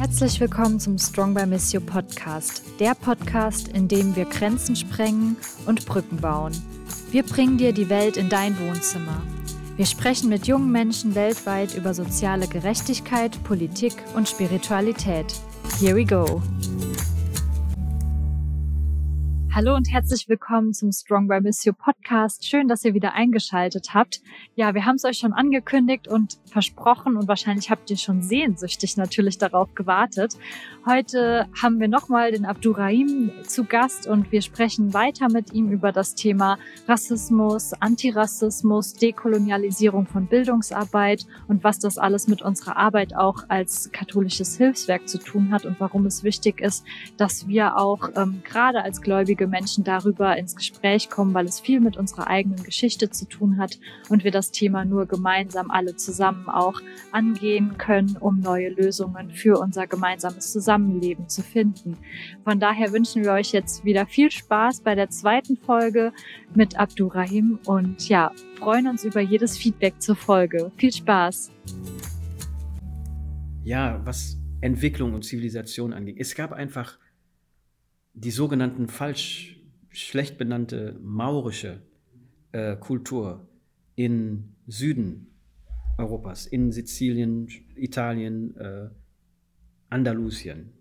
Herzlich willkommen zum Strong by Miss You Podcast, der Podcast, in dem wir Grenzen sprengen und Brücken bauen. Wir bringen dir die Welt in dein Wohnzimmer. Wir sprechen mit jungen Menschen weltweit über soziale Gerechtigkeit, Politik und Spiritualität. Here we go. Hallo und herzlich willkommen zum Strong by Miss You Podcast. Schön, dass ihr wieder eingeschaltet habt. Ja, wir haben es euch schon angekündigt und versprochen und wahrscheinlich habt ihr schon sehnsüchtig natürlich darauf gewartet. Heute haben wir nochmal den Abdurrahim zu Gast und wir sprechen weiter mit ihm über das Thema Rassismus, Antirassismus, Dekolonialisierung von Bildungsarbeit und was das alles mit unserer Arbeit auch als katholisches Hilfswerk zu tun hat und warum es wichtig ist, dass wir auch ähm, gerade als Gläubige gläubige Menschen darüber ins Gespräch kommen, weil es viel mit unserer eigenen Geschichte zu tun hat und wir das Thema nur gemeinsam alle zusammen auch angehen können, um neue Lösungen für unser gemeinsames Zusammenleben zu finden. Von daher wünschen wir euch jetzt wieder viel Spaß bei der zweiten Folge mit Abdurrahim und ja, freuen uns über jedes Feedback zur Folge. Viel Spaß! Ja, was Entwicklung und Zivilisation angeht. Es gab einfach die sogenannten falsch, schlecht benannte maurische äh, Kultur in Süden Europas, in Sizilien, Italien, äh, Andalusien.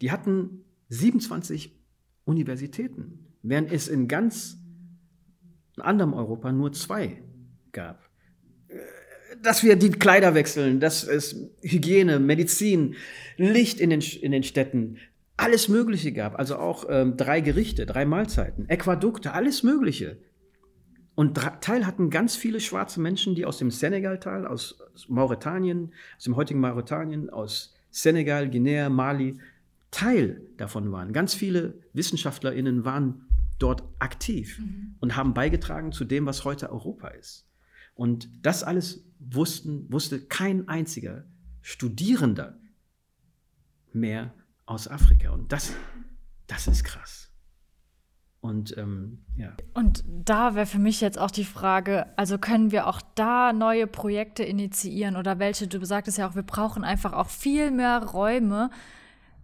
Die hatten 27 Universitäten, während es in ganz anderem Europa nur zwei gab. Äh, dass wir die Kleider wechseln, dass es Hygiene, Medizin, Licht in den, in den Städten, alles Mögliche gab. Also auch ähm, drei Gerichte, drei Mahlzeiten, Äquadukte, alles Mögliche. Und Teil hatten ganz viele schwarze Menschen, die aus dem Senegaltal, aus Mauretanien, aus dem heutigen Mauretanien, aus Senegal, Guinea, Mali, Teil davon waren. Ganz viele WissenschaftlerInnen waren dort aktiv mhm. und haben beigetragen zu dem, was heute Europa ist. Und das alles wussten, wusste kein einziger Studierender mehr aus Afrika. Und das, das ist krass. Und ähm, ja. Und da wäre für mich jetzt auch die Frage, also können wir auch da neue Projekte initiieren oder welche? Du sagtest ja auch, wir brauchen einfach auch viel mehr Räume,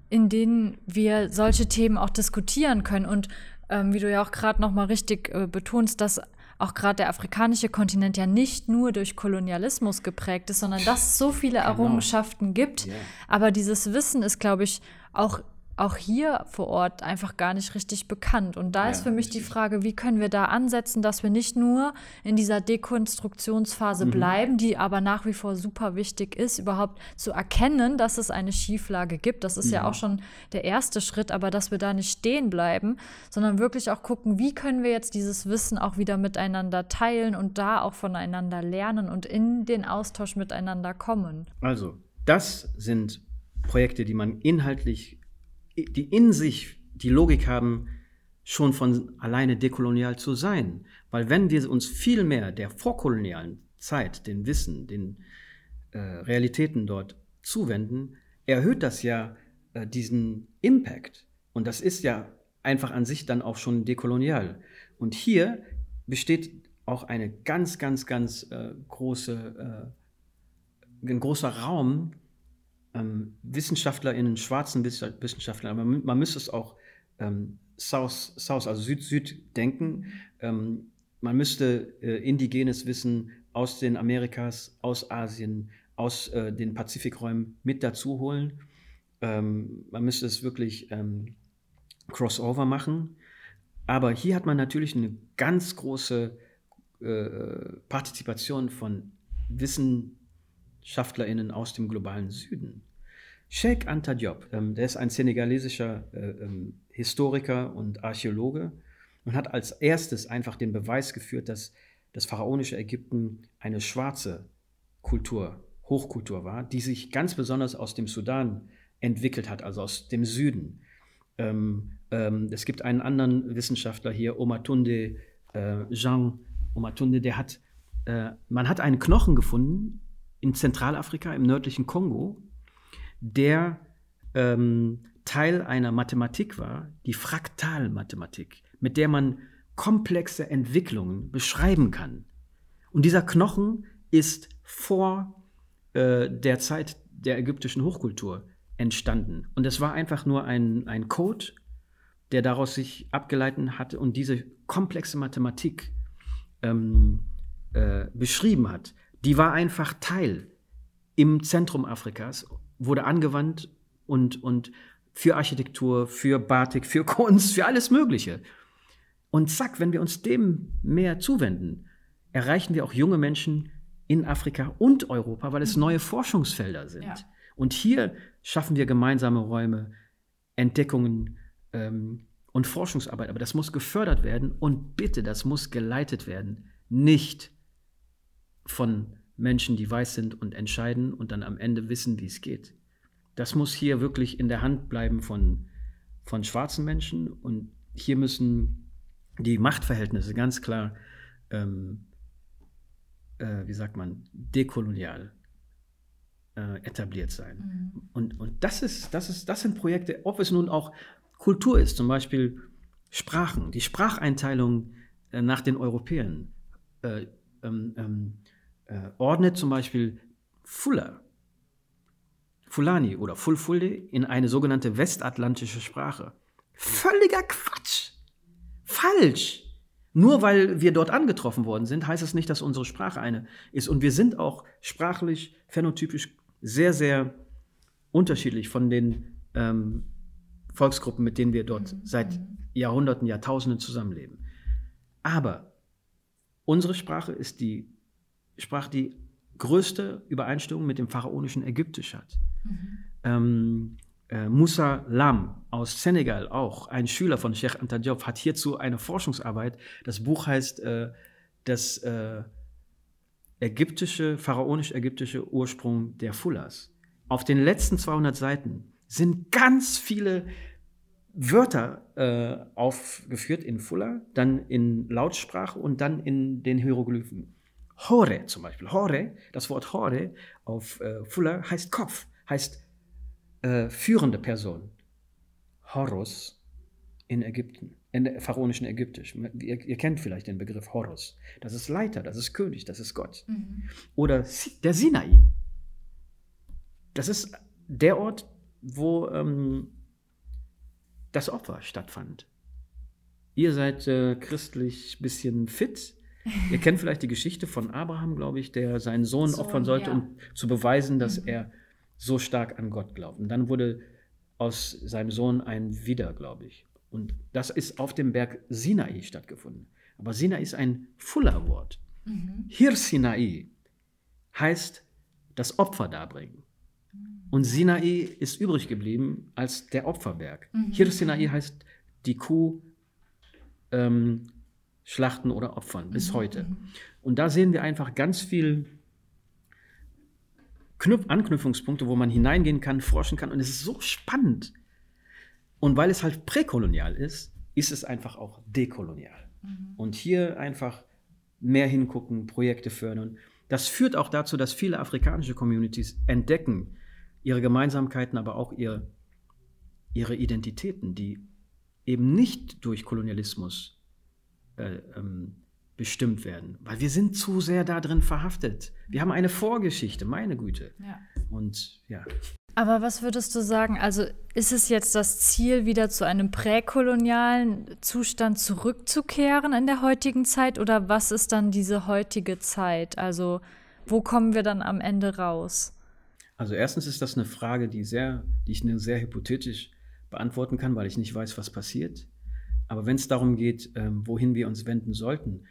in denen wir solche Themen auch diskutieren können. Und ähm, wie du ja auch gerade noch mal richtig äh, betonst, dass auch gerade der afrikanische Kontinent ja nicht nur durch Kolonialismus geprägt ist, sondern dass es so viele genau. Errungenschaften gibt. Yeah. Aber dieses Wissen ist, glaube ich, auch auch hier vor Ort einfach gar nicht richtig bekannt. Und da ja, ist für mich richtig. die Frage, wie können wir da ansetzen, dass wir nicht nur in dieser Dekonstruktionsphase mhm. bleiben, die aber nach wie vor super wichtig ist, überhaupt zu erkennen, dass es eine Schieflage gibt. Das ist mhm. ja auch schon der erste Schritt, aber dass wir da nicht stehen bleiben, sondern wirklich auch gucken, wie können wir jetzt dieses Wissen auch wieder miteinander teilen und da auch voneinander lernen und in den Austausch miteinander kommen. Also, das sind Projekte, die man inhaltlich die in sich die Logik haben, schon von alleine dekolonial zu sein. Weil wenn wir uns viel mehr der vorkolonialen Zeit, den Wissen, den äh, Realitäten dort zuwenden, erhöht das ja äh, diesen Impact. Und das ist ja einfach an sich dann auch schon dekolonial. Und hier besteht auch eine ganz, ganz, ganz äh, große, äh, ein großer Raum, ähm, WissenschaftlerInnen, schwarzen Wissenschaftlern, aber man, man müsste es auch ähm, South, South, also Süd-Süd denken. Ähm, man müsste äh, indigenes Wissen aus den Amerikas, aus Asien, aus äh, den Pazifikräumen mit dazu holen. Ähm, man müsste es wirklich ähm, Crossover machen. Aber hier hat man natürlich eine ganz große äh, Partizipation von WissenschaftlerInnen aus dem globalen Süden. Sheikh Anta Diop, ähm, der ist ein senegalesischer äh, ähm, Historiker und Archäologe und hat als erstes einfach den Beweis geführt, dass das pharaonische Ägypten eine schwarze Kultur, Hochkultur war, die sich ganz besonders aus dem Sudan entwickelt hat, also aus dem Süden. Ähm, ähm, es gibt einen anderen Wissenschaftler hier, Omatunde äh, Jean Omatunde, der hat, äh, man hat einen Knochen gefunden in Zentralafrika, im nördlichen Kongo, der ähm, Teil einer Mathematik war, die Fraktalmathematik, mit der man komplexe Entwicklungen beschreiben kann. Und dieser Knochen ist vor äh, der Zeit der ägyptischen Hochkultur entstanden. Und es war einfach nur ein, ein Code, der daraus sich abgeleitet hatte und diese komplexe Mathematik ähm, äh, beschrieben hat. Die war einfach Teil im Zentrum Afrikas, wurde angewandt und, und für Architektur, für Batik, für Kunst, für alles Mögliche. Und zack, wenn wir uns dem mehr zuwenden, erreichen wir auch junge Menschen in Afrika und Europa, weil es neue Forschungsfelder sind. Ja. Und hier schaffen wir gemeinsame Räume, Entdeckungen ähm, und Forschungsarbeit. Aber das muss gefördert werden und bitte, das muss geleitet werden. Nicht von Menschen, die weiß sind und entscheiden und dann am Ende wissen, wie es geht. Das muss hier wirklich in der Hand bleiben von, von schwarzen Menschen und hier müssen die Machtverhältnisse ganz klar ähm, äh, wie sagt man, dekolonial äh, etabliert sein. Mhm. Und, und das, ist, das, ist, das sind Projekte, ob es nun auch Kultur ist, zum Beispiel Sprachen, die Spracheinteilung äh, nach den Europäern äh, ähm, ähm, äh, ordnet zum Beispiel Fuller, Fulani oder Fulfulde in eine sogenannte westatlantische Sprache. Völliger Quatsch! Falsch! Nur weil wir dort angetroffen worden sind, heißt es nicht, dass unsere Sprache eine ist. Und wir sind auch sprachlich, phänotypisch sehr, sehr unterschiedlich von den ähm, Volksgruppen, mit denen wir dort mhm. seit Jahrhunderten, Jahrtausenden zusammenleben. Aber unsere Sprache ist die Sprache, die größte Übereinstimmung mit dem pharaonischen Ägyptisch hat. Mhm. Ähm, äh, Moussa Lam aus Senegal, auch ein Schüler von Sheikh Anta Diop, hat hierzu eine Forschungsarbeit. Das Buch heißt äh, Das äh, ägyptische, pharaonisch-ägyptische Ursprung der Fullahs. Auf den letzten 200 Seiten sind ganz viele Wörter äh, aufgeführt in Fulla, dann in Lautsprache und dann in den Hieroglyphen. Hore zum Beispiel. Hore, das Wort Hore auf äh, Fulla heißt Kopf, heißt äh, führende Person. Horus in Ägypten, in der pharaonischen Ägyptisch. Ihr, ihr, kennt vielleicht den Begriff Horus. Das ist Leiter, das ist König, das ist Gott. Mhm. Oder der Sinai. Das ist der Ort, wo ähm, das Opfer stattfand. Ihr seid äh, christlich bisschen fit. Ihr kennt vielleicht die Geschichte von Abraham, glaube ich, der seinen Sohn, Sohn opfern sollte, ja. um zu beweisen, dass mhm. er so stark an Gott glaubt. Und dann wurde aus seinem Sohn ein Widder, glaube ich. Und das ist auf dem Berg Sinai stattgefunden. Aber Sinai ist ein Fuller-Wort. Mhm. Hir Sinai heißt das Opfer darbringen. Und Sinai ist übrig geblieben als der Opferberg. Mhm. Hir Sinai heißt die Kuh ähm, schlachten oder opfern, bis mhm. heute. Und da sehen wir einfach ganz viel Knüpf Anknüpfungspunkte, wo man hineingehen kann, forschen kann. Und es ist so spannend. Und weil es halt präkolonial ist, ist es einfach auch dekolonial. Mhm. Und hier einfach mehr hingucken, Projekte fördern. Das führt auch dazu, dass viele afrikanische Communities entdecken ihre Gemeinsamkeiten, aber auch ihr, ihre Identitäten, die eben nicht durch Kolonialismus äh, ähm, bestimmt werden, weil wir sind zu sehr da drin verhaftet. Wir haben eine Vorgeschichte, meine Güte. Ja. Und ja. Aber was würdest du sagen? Also ist es jetzt das Ziel, wieder zu einem präkolonialen Zustand zurückzukehren in der heutigen Zeit? Oder was ist dann diese heutige Zeit? Also wo kommen wir dann am Ende raus? Also erstens ist das eine Frage, die, sehr, die ich nur sehr hypothetisch beantworten kann, weil ich nicht weiß, was passiert. Aber wenn es darum geht, ähm, wohin wir uns wenden sollten,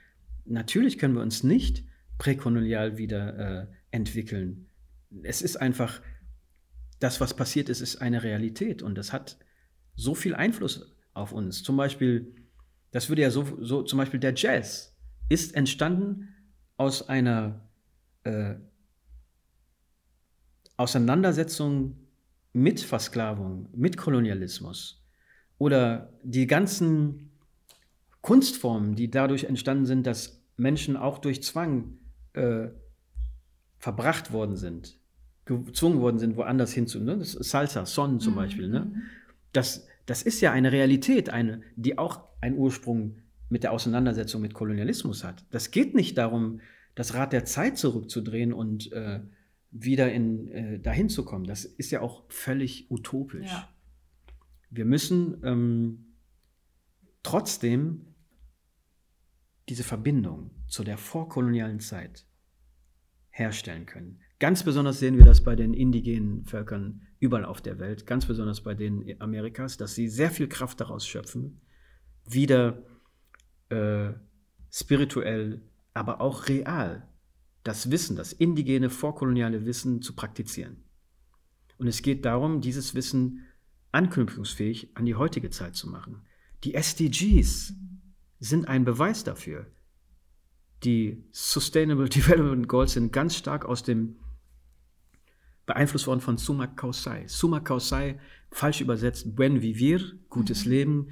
natürlich können wir uns nicht präkolonial wieder äh, entwickeln. Es ist einfach, das, was passiert ist, ist eine Realität und das hat so viel Einfluss auf uns. Zum Beispiel, das würde ja so, so zum Beispiel der Jazz ist entstanden aus einer äh, Auseinandersetzung mit Versklavung, mit Kolonialismus oder die ganzen Kunstformen, die dadurch entstanden sind, dass Menschen auch durch Zwang äh, verbracht worden sind, gezwungen worden sind, woanders hinzunehmen. Ne? Das ist Salsa, Son zum mhm. Beispiel. Ne? Mhm. Das, das ist ja eine Realität, eine, die auch einen Ursprung mit der Auseinandersetzung mit Kolonialismus hat. Das geht nicht darum, das Rad der Zeit zurückzudrehen und äh, wieder in, äh, dahin zu kommen, das ist ja auch völlig utopisch. Ja. Wir müssen ähm, trotzdem diese Verbindung zu der vorkolonialen Zeit herstellen können. Ganz besonders sehen wir das bei den indigenen Völkern überall auf der Welt, ganz besonders bei den Amerikas, dass sie sehr viel Kraft daraus schöpfen, wieder äh, spirituell, aber auch real das Wissen, das indigene vorkoloniale Wissen zu praktizieren. Und es geht darum, dieses Wissen anknüpfungsfähig an die heutige Zeit zu machen. Die SDGs sind ein Beweis dafür. Die Sustainable Development Goals sind ganz stark aus dem beeinflusst worden von Suma Kausai. Suma Kausai, falsch übersetzt, Buen Vivir, gutes mhm. Leben,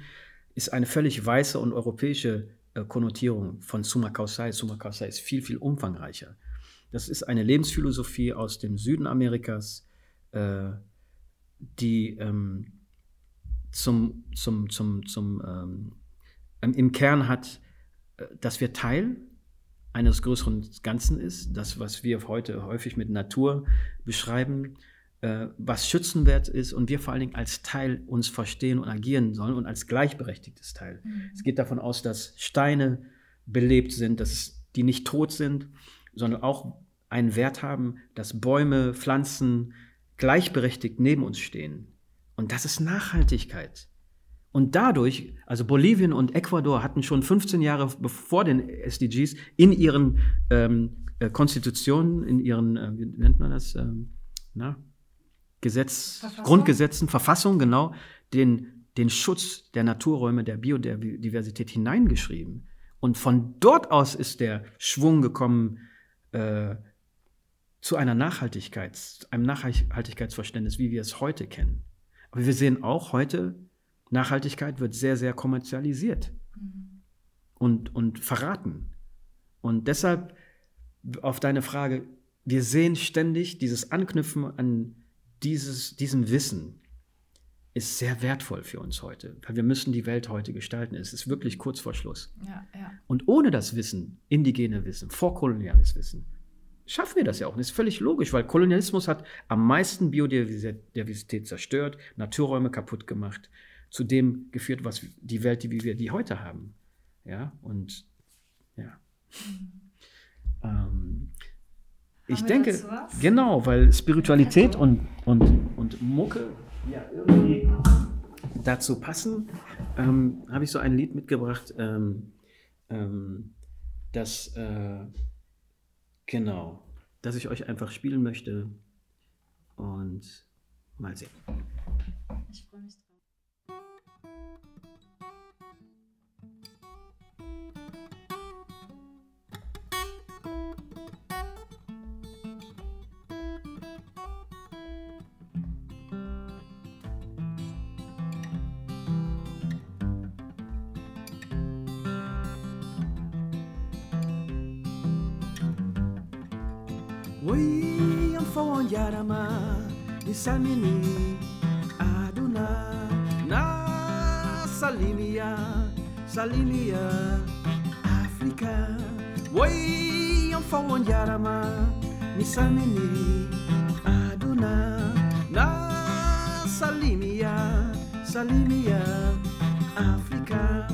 ist eine völlig weiße und europäische äh, Konnotierung von Suma Kausai. Suma Kausai ist viel, viel umfangreicher. Das ist eine Lebensphilosophie aus dem Süden Amerikas, äh, die ähm, zum, zum, zum, zum, ähm, im Kern hat, äh, dass wir Teil eines größeren Ganzen ist, das, was wir heute häufig mit Natur beschreiben, äh, was schützenwert ist und wir vor allen Dingen als Teil uns verstehen und agieren sollen und als gleichberechtigtes Teil. Mhm. Es geht davon aus, dass Steine belebt sind, dass die nicht tot sind, sondern auch einen Wert haben, dass Bäume, Pflanzen gleichberechtigt neben uns stehen. Und das ist Nachhaltigkeit. Und dadurch, also Bolivien und Ecuador hatten schon 15 Jahre bevor den SDGs in ihren ähm, äh, Konstitutionen, in ihren, äh, wie nennt man das, ähm, na, Gesetz, Verfassung? Grundgesetzen, Verfassung, genau, den, den Schutz der Naturräume, der Biodiversität hineingeschrieben. Und von dort aus ist der Schwung gekommen äh, zu einer Nachhaltigkeit, einem Nachhaltigkeitsverständnis, wie wir es heute kennen. Aber wir sehen auch heute, Nachhaltigkeit wird sehr, sehr kommerzialisiert mhm. und, und verraten. Und deshalb auf deine Frage, wir sehen ständig dieses Anknüpfen an dieses, diesem Wissen ist sehr wertvoll für uns heute, weil wir müssen die Welt heute gestalten. Es ist wirklich kurz vor Schluss. Ja, ja. Und ohne das Wissen, indigene Wissen, vorkoloniales Wissen, schaffen wir das ja auch. das ist völlig logisch, weil Kolonialismus hat am meisten Biodiversität zerstört, Naturräume kaputt gemacht, zu dem geführt, was die Welt, die wir die heute haben. Ja, und ja. Ähm, ich denke, genau, weil Spiritualität und, und, und Mucke ja irgendwie dazu passen, ähm, habe ich so ein Lied mitgebracht, ähm, ähm, das äh, genau, das ich euch einfach spielen möchte und mal sehen. Ich freue mich drauf. fo anjarama ni samini aduna na salimia salimia afrika woi fo anjarama ni samini aduna na salimia salimia Africa.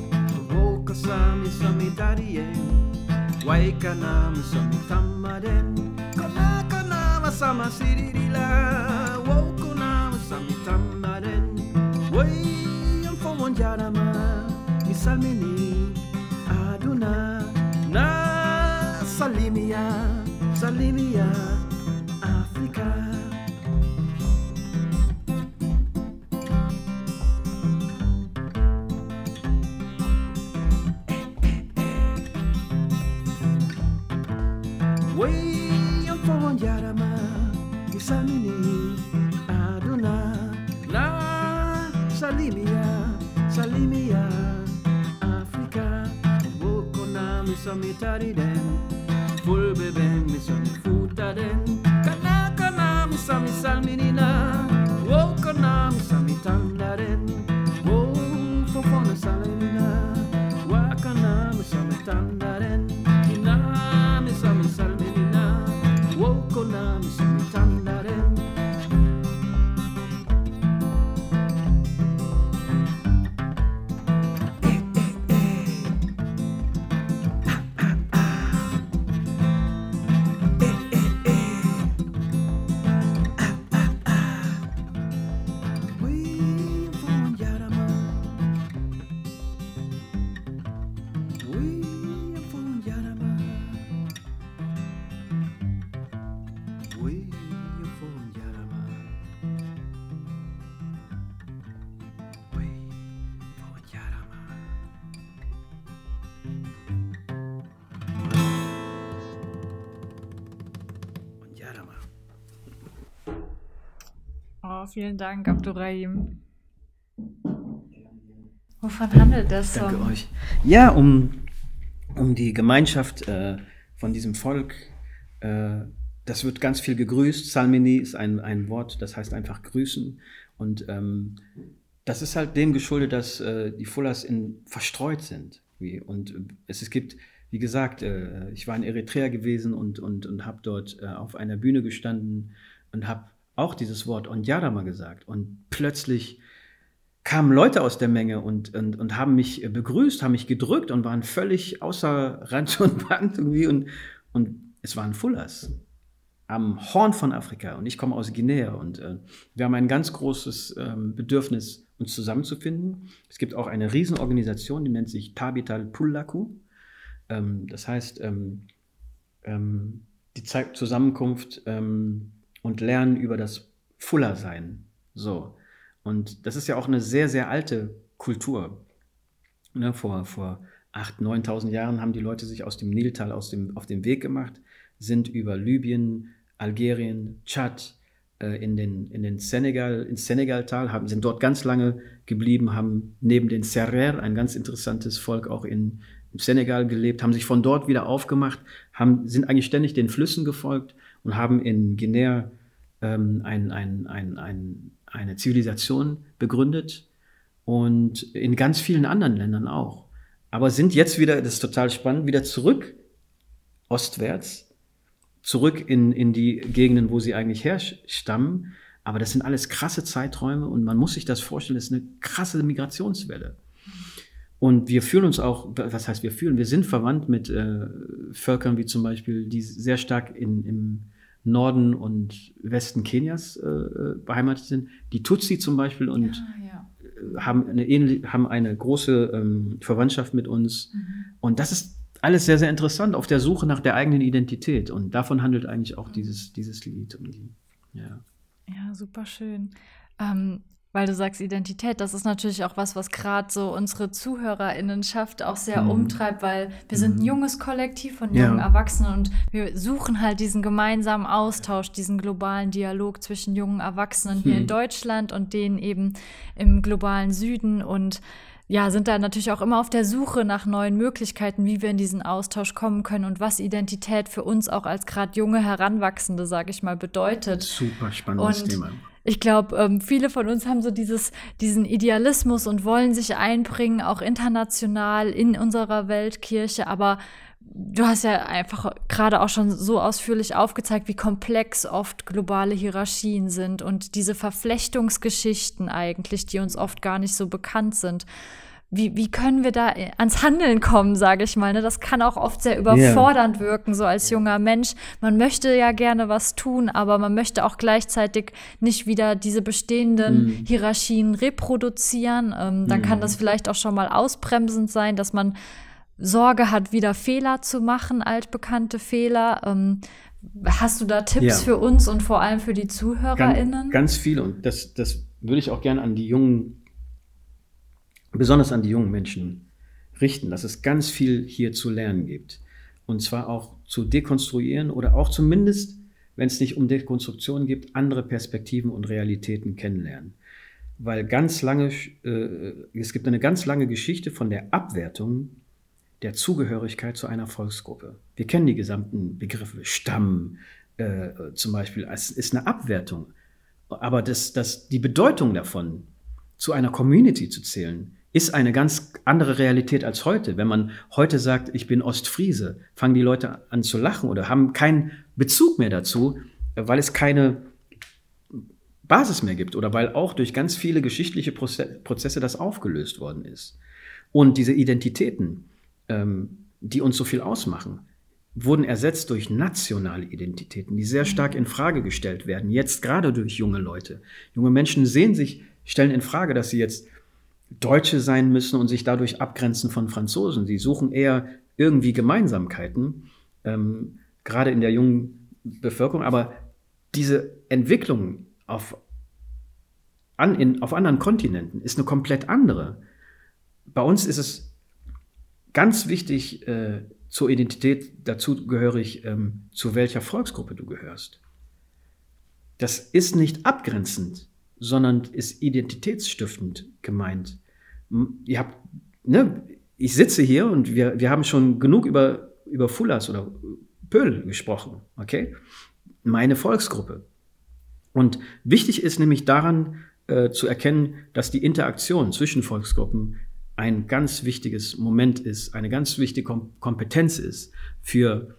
woka sami sami darien waika nam sami tamadem sama siririla wokuna samitamaren wayam fonjarama misalmini aduna na salimia salimia. som i tariren Fulbe Yadama. Oh, vielen Dank, Abdurrahim. Wovon handelt das Danke Song? euch. Ja, um, um die Gemeinschaft äh, von diesem Volk. Äh, das wird ganz viel gegrüßt. Salmini ist ein, ein Wort, das heißt einfach grüßen. Und ähm, das ist halt dem geschuldet, dass äh, die Fullers in, verstreut sind. Wie, und es, es gibt, wie gesagt, äh, ich war in Eritrea gewesen und, und, und habe dort äh, auf einer Bühne gestanden und habe auch dieses Wort Onjarama gesagt. Und plötzlich kamen Leute aus der Menge und, und, und haben mich begrüßt, haben mich gedrückt und waren völlig außer Rand und Band irgendwie. Und, und es waren Fullers am Horn von Afrika und ich komme aus Guinea und äh, wir haben ein ganz großes ähm, Bedürfnis, uns zusammenzufinden. Es gibt auch eine Riesenorganisation, die nennt sich Tabital Pullaku. Ähm, das heißt, ähm, ähm die zeigt Zusammenkunft ähm, und Lernen über das Fuller-Sein. So. Und das ist ja auch eine sehr, sehr alte Kultur. Ne, vor, vor 8.000, 9.000 Jahren haben die Leute sich aus dem Niltal aus dem, auf den Weg gemacht, sind über Libyen, Algerien, Tschad, äh, in den, in den Senegal, ins Senegaltal, haben, sind dort ganz lange geblieben, haben neben den Serrer, ein ganz interessantes Volk auch in, im Senegal gelebt, haben sich von dort wieder aufgemacht, haben, sind eigentlich ständig den Flüssen gefolgt und haben in Guinea ähm, ein, ein, ein, ein eine Zivilisation begründet und in ganz vielen anderen Ländern auch. Aber sind jetzt wieder, das ist total spannend, wieder zurück ostwärts, zurück in, in die Gegenden, wo sie eigentlich herstammen. Aber das sind alles krasse Zeiträume und man muss sich das vorstellen, das ist eine krasse Migrationswelle. Und wir fühlen uns auch, was heißt wir fühlen, wir sind verwandt mit äh, Völkern wie zum Beispiel, die sehr stark in, im, Norden und Westen Kenias äh, äh, beheimatet sind. Die Tutsi zum Beispiel und ja, ja. Äh, haben, eine ähnliche, haben eine große ähm, Verwandtschaft mit uns. Mhm. Und das ist alles sehr, sehr interessant auf der Suche nach der eigenen Identität. Und davon handelt eigentlich auch dieses, dieses Lied. Ja. ja, super schön. Ähm, weil du sagst Identität, das ist natürlich auch was, was gerade so unsere ZuhörerInnenschaft auch sehr mhm. umtreibt, weil wir sind ein mhm. junges Kollektiv von jungen ja. Erwachsenen und wir suchen halt diesen gemeinsamen Austausch, diesen globalen Dialog zwischen jungen Erwachsenen mhm. hier in mhm. Deutschland und denen eben im globalen Süden und ja, sind da natürlich auch immer auf der Suche nach neuen Möglichkeiten, wie wir in diesen Austausch kommen können und was Identität für uns auch als gerade junge Heranwachsende, sage ich mal, bedeutet. Super spannendes und Thema ich glaube, ähm, viele von uns haben so dieses, diesen Idealismus und wollen sich einbringen, auch international in unserer Weltkirche, aber du hast ja einfach gerade auch schon so ausführlich aufgezeigt, wie komplex oft globale Hierarchien sind und diese Verflechtungsgeschichten eigentlich, die uns oft gar nicht so bekannt sind wie, wie können wir da ans Handeln kommen, sage ich mal. Ne? Das kann auch oft sehr überfordernd yeah. wirken, so als junger Mensch. Man möchte ja gerne was tun, aber man möchte auch gleichzeitig nicht wieder diese bestehenden mm. Hierarchien reproduzieren. Ähm, dann mm. kann das vielleicht auch schon mal ausbremsend sein, dass man Sorge hat, wieder Fehler zu machen, altbekannte Fehler. Ähm, hast du da Tipps ja. für uns und vor allem für die ZuhörerInnen? Ganz, ganz viele und das, das würde ich auch gerne an die jungen besonders an die jungen Menschen richten, dass es ganz viel hier zu lernen gibt. Und zwar auch zu dekonstruieren oder auch zumindest, wenn es nicht um Dekonstruktion gibt, andere Perspektiven und Realitäten kennenlernen. Weil ganz lange, äh, es gibt eine ganz lange Geschichte von der Abwertung der Zugehörigkeit zu einer Volksgruppe. Wir kennen die gesamten Begriffe, Stamm äh, zum Beispiel, es ist eine Abwertung. Aber das, das, die Bedeutung davon, zu einer Community zu zählen, ist eine ganz andere Realität als heute. Wenn man heute sagt, ich bin Ostfriese, fangen die Leute an zu lachen oder haben keinen Bezug mehr dazu, weil es keine Basis mehr gibt oder weil auch durch ganz viele geschichtliche Prozesse das aufgelöst worden ist. Und diese Identitäten, ähm, die uns so viel ausmachen, wurden ersetzt durch nationale Identitäten, die sehr stark in Frage gestellt werden, jetzt gerade durch junge Leute. Junge Menschen sehen sich, stellen in Frage, dass sie jetzt Deutsche sein müssen und sich dadurch abgrenzen von Franzosen. Sie suchen eher irgendwie Gemeinsamkeiten, ähm, gerade in der jungen Bevölkerung. Aber diese Entwicklung auf, an, in, auf anderen Kontinenten ist eine komplett andere. Bei uns ist es ganz wichtig, äh, zur Identität dazugehörig, ähm, zu welcher Volksgruppe du gehörst. das ist nicht abgrenzend, sondern ist identitätsstiftend gemeint. Ihr habt, ne, ich sitze hier und wir, wir haben schon genug über, über Fulas oder Pöhl gesprochen, okay? Meine Volksgruppe. Und wichtig ist nämlich daran äh, zu erkennen, dass die Interaktion zwischen Volksgruppen ein ganz wichtiges Moment ist, eine ganz wichtige Kom Kompetenz ist für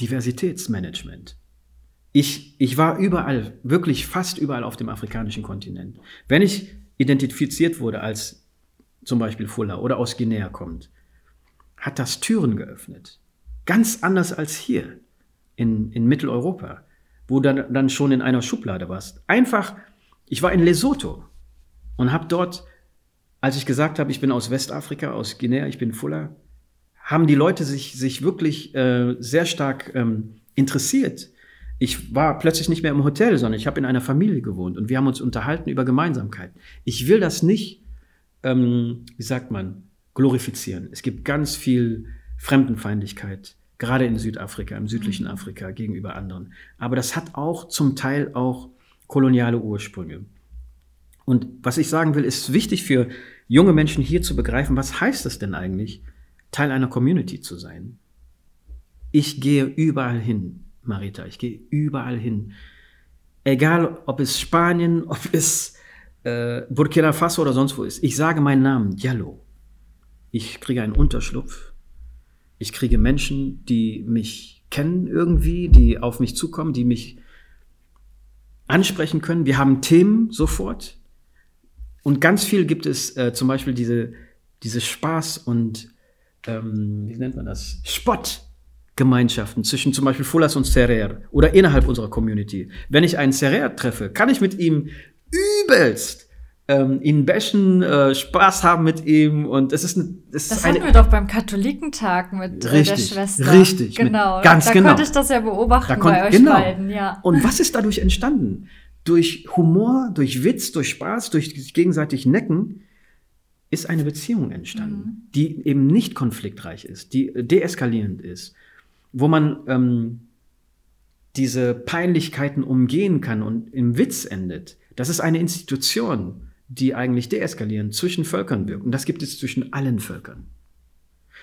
Diversitätsmanagement. Ich, ich war überall, wirklich fast überall auf dem afrikanischen Kontinent. Wenn ich identifiziert wurde als zum Beispiel Fuller oder aus Guinea kommt, hat das Türen geöffnet. Ganz anders als hier in, in Mitteleuropa, wo du dann, dann schon in einer Schublade warst. Einfach, ich war in Lesotho und habe dort, als ich gesagt habe, ich bin aus Westafrika, aus Guinea, ich bin Fuller, haben die Leute sich, sich wirklich äh, sehr stark ähm, interessiert. Ich war plötzlich nicht mehr im Hotel, sondern ich habe in einer Familie gewohnt und wir haben uns unterhalten über Gemeinsamkeiten. Ich will das nicht, ähm, wie sagt man, glorifizieren. Es gibt ganz viel Fremdenfeindlichkeit, gerade in Südafrika, im südlichen mhm. Afrika gegenüber anderen. Aber das hat auch zum Teil auch koloniale Ursprünge. Und was ich sagen will, ist wichtig für junge Menschen hier zu begreifen, was heißt es denn eigentlich, Teil einer Community zu sein? Ich gehe überall hin, Marita, ich gehe überall hin. Egal, ob es Spanien, ob es äh, Burkina Faso oder sonst wo ist. Ich sage meinen Namen, Diallo. Ich kriege einen Unterschlupf. Ich kriege Menschen, die mich kennen irgendwie, die auf mich zukommen, die mich ansprechen können. Wir haben Themen sofort. Und ganz viel gibt es äh, zum Beispiel diese, diese Spaß und, ähm, wie nennt man das? Spottgemeinschaften zwischen zum Beispiel Fulas und Serrer oder innerhalb unserer Community. Wenn ich einen Serrer treffe, kann ich mit ihm übelst ähm, ihn bashen, äh, Spaß haben mit ihm und es ist, ein, das, das ist hatten wir doch beim Katholikentag mit richtig, der Schwester. Richtig, genau. Mit, ganz da genau. konnte ich das ja beobachten kon, bei euch genau. beiden, ja. Und was ist dadurch entstanden? Durch Humor, durch Witz, durch Spaß, durch gegenseitig Necken ist eine Beziehung entstanden, mhm. die eben nicht konfliktreich ist, die deeskalierend ist, wo man ähm, diese Peinlichkeiten umgehen kann und im Witz endet. Das ist eine Institution die eigentlich deeskalieren, zwischen Völkern wirken. Und das gibt es zwischen allen Völkern.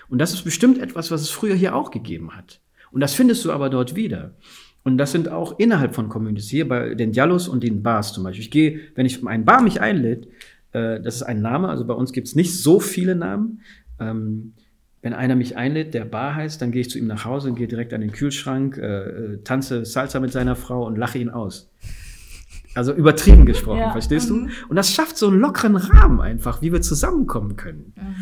Und das ist bestimmt etwas, was es früher hier auch gegeben hat. Und das findest du aber dort wieder. Und das sind auch innerhalb von Communities, hier bei den Diallos und den Bars zum Beispiel. Ich gehe, wenn ich ein Bar mich einlädt, äh, das ist ein Name, also bei uns gibt es nicht so viele Namen. Ähm, wenn einer mich einlädt, der Bar heißt, dann gehe ich zu ihm nach Hause und gehe direkt an den Kühlschrank, äh, äh tanze Salsa mit seiner Frau und lache ihn aus. Also übertrieben gesprochen, ja. verstehst mhm. du? Und das schafft so einen lockeren Rahmen einfach, wie wir zusammenkommen können. Mhm.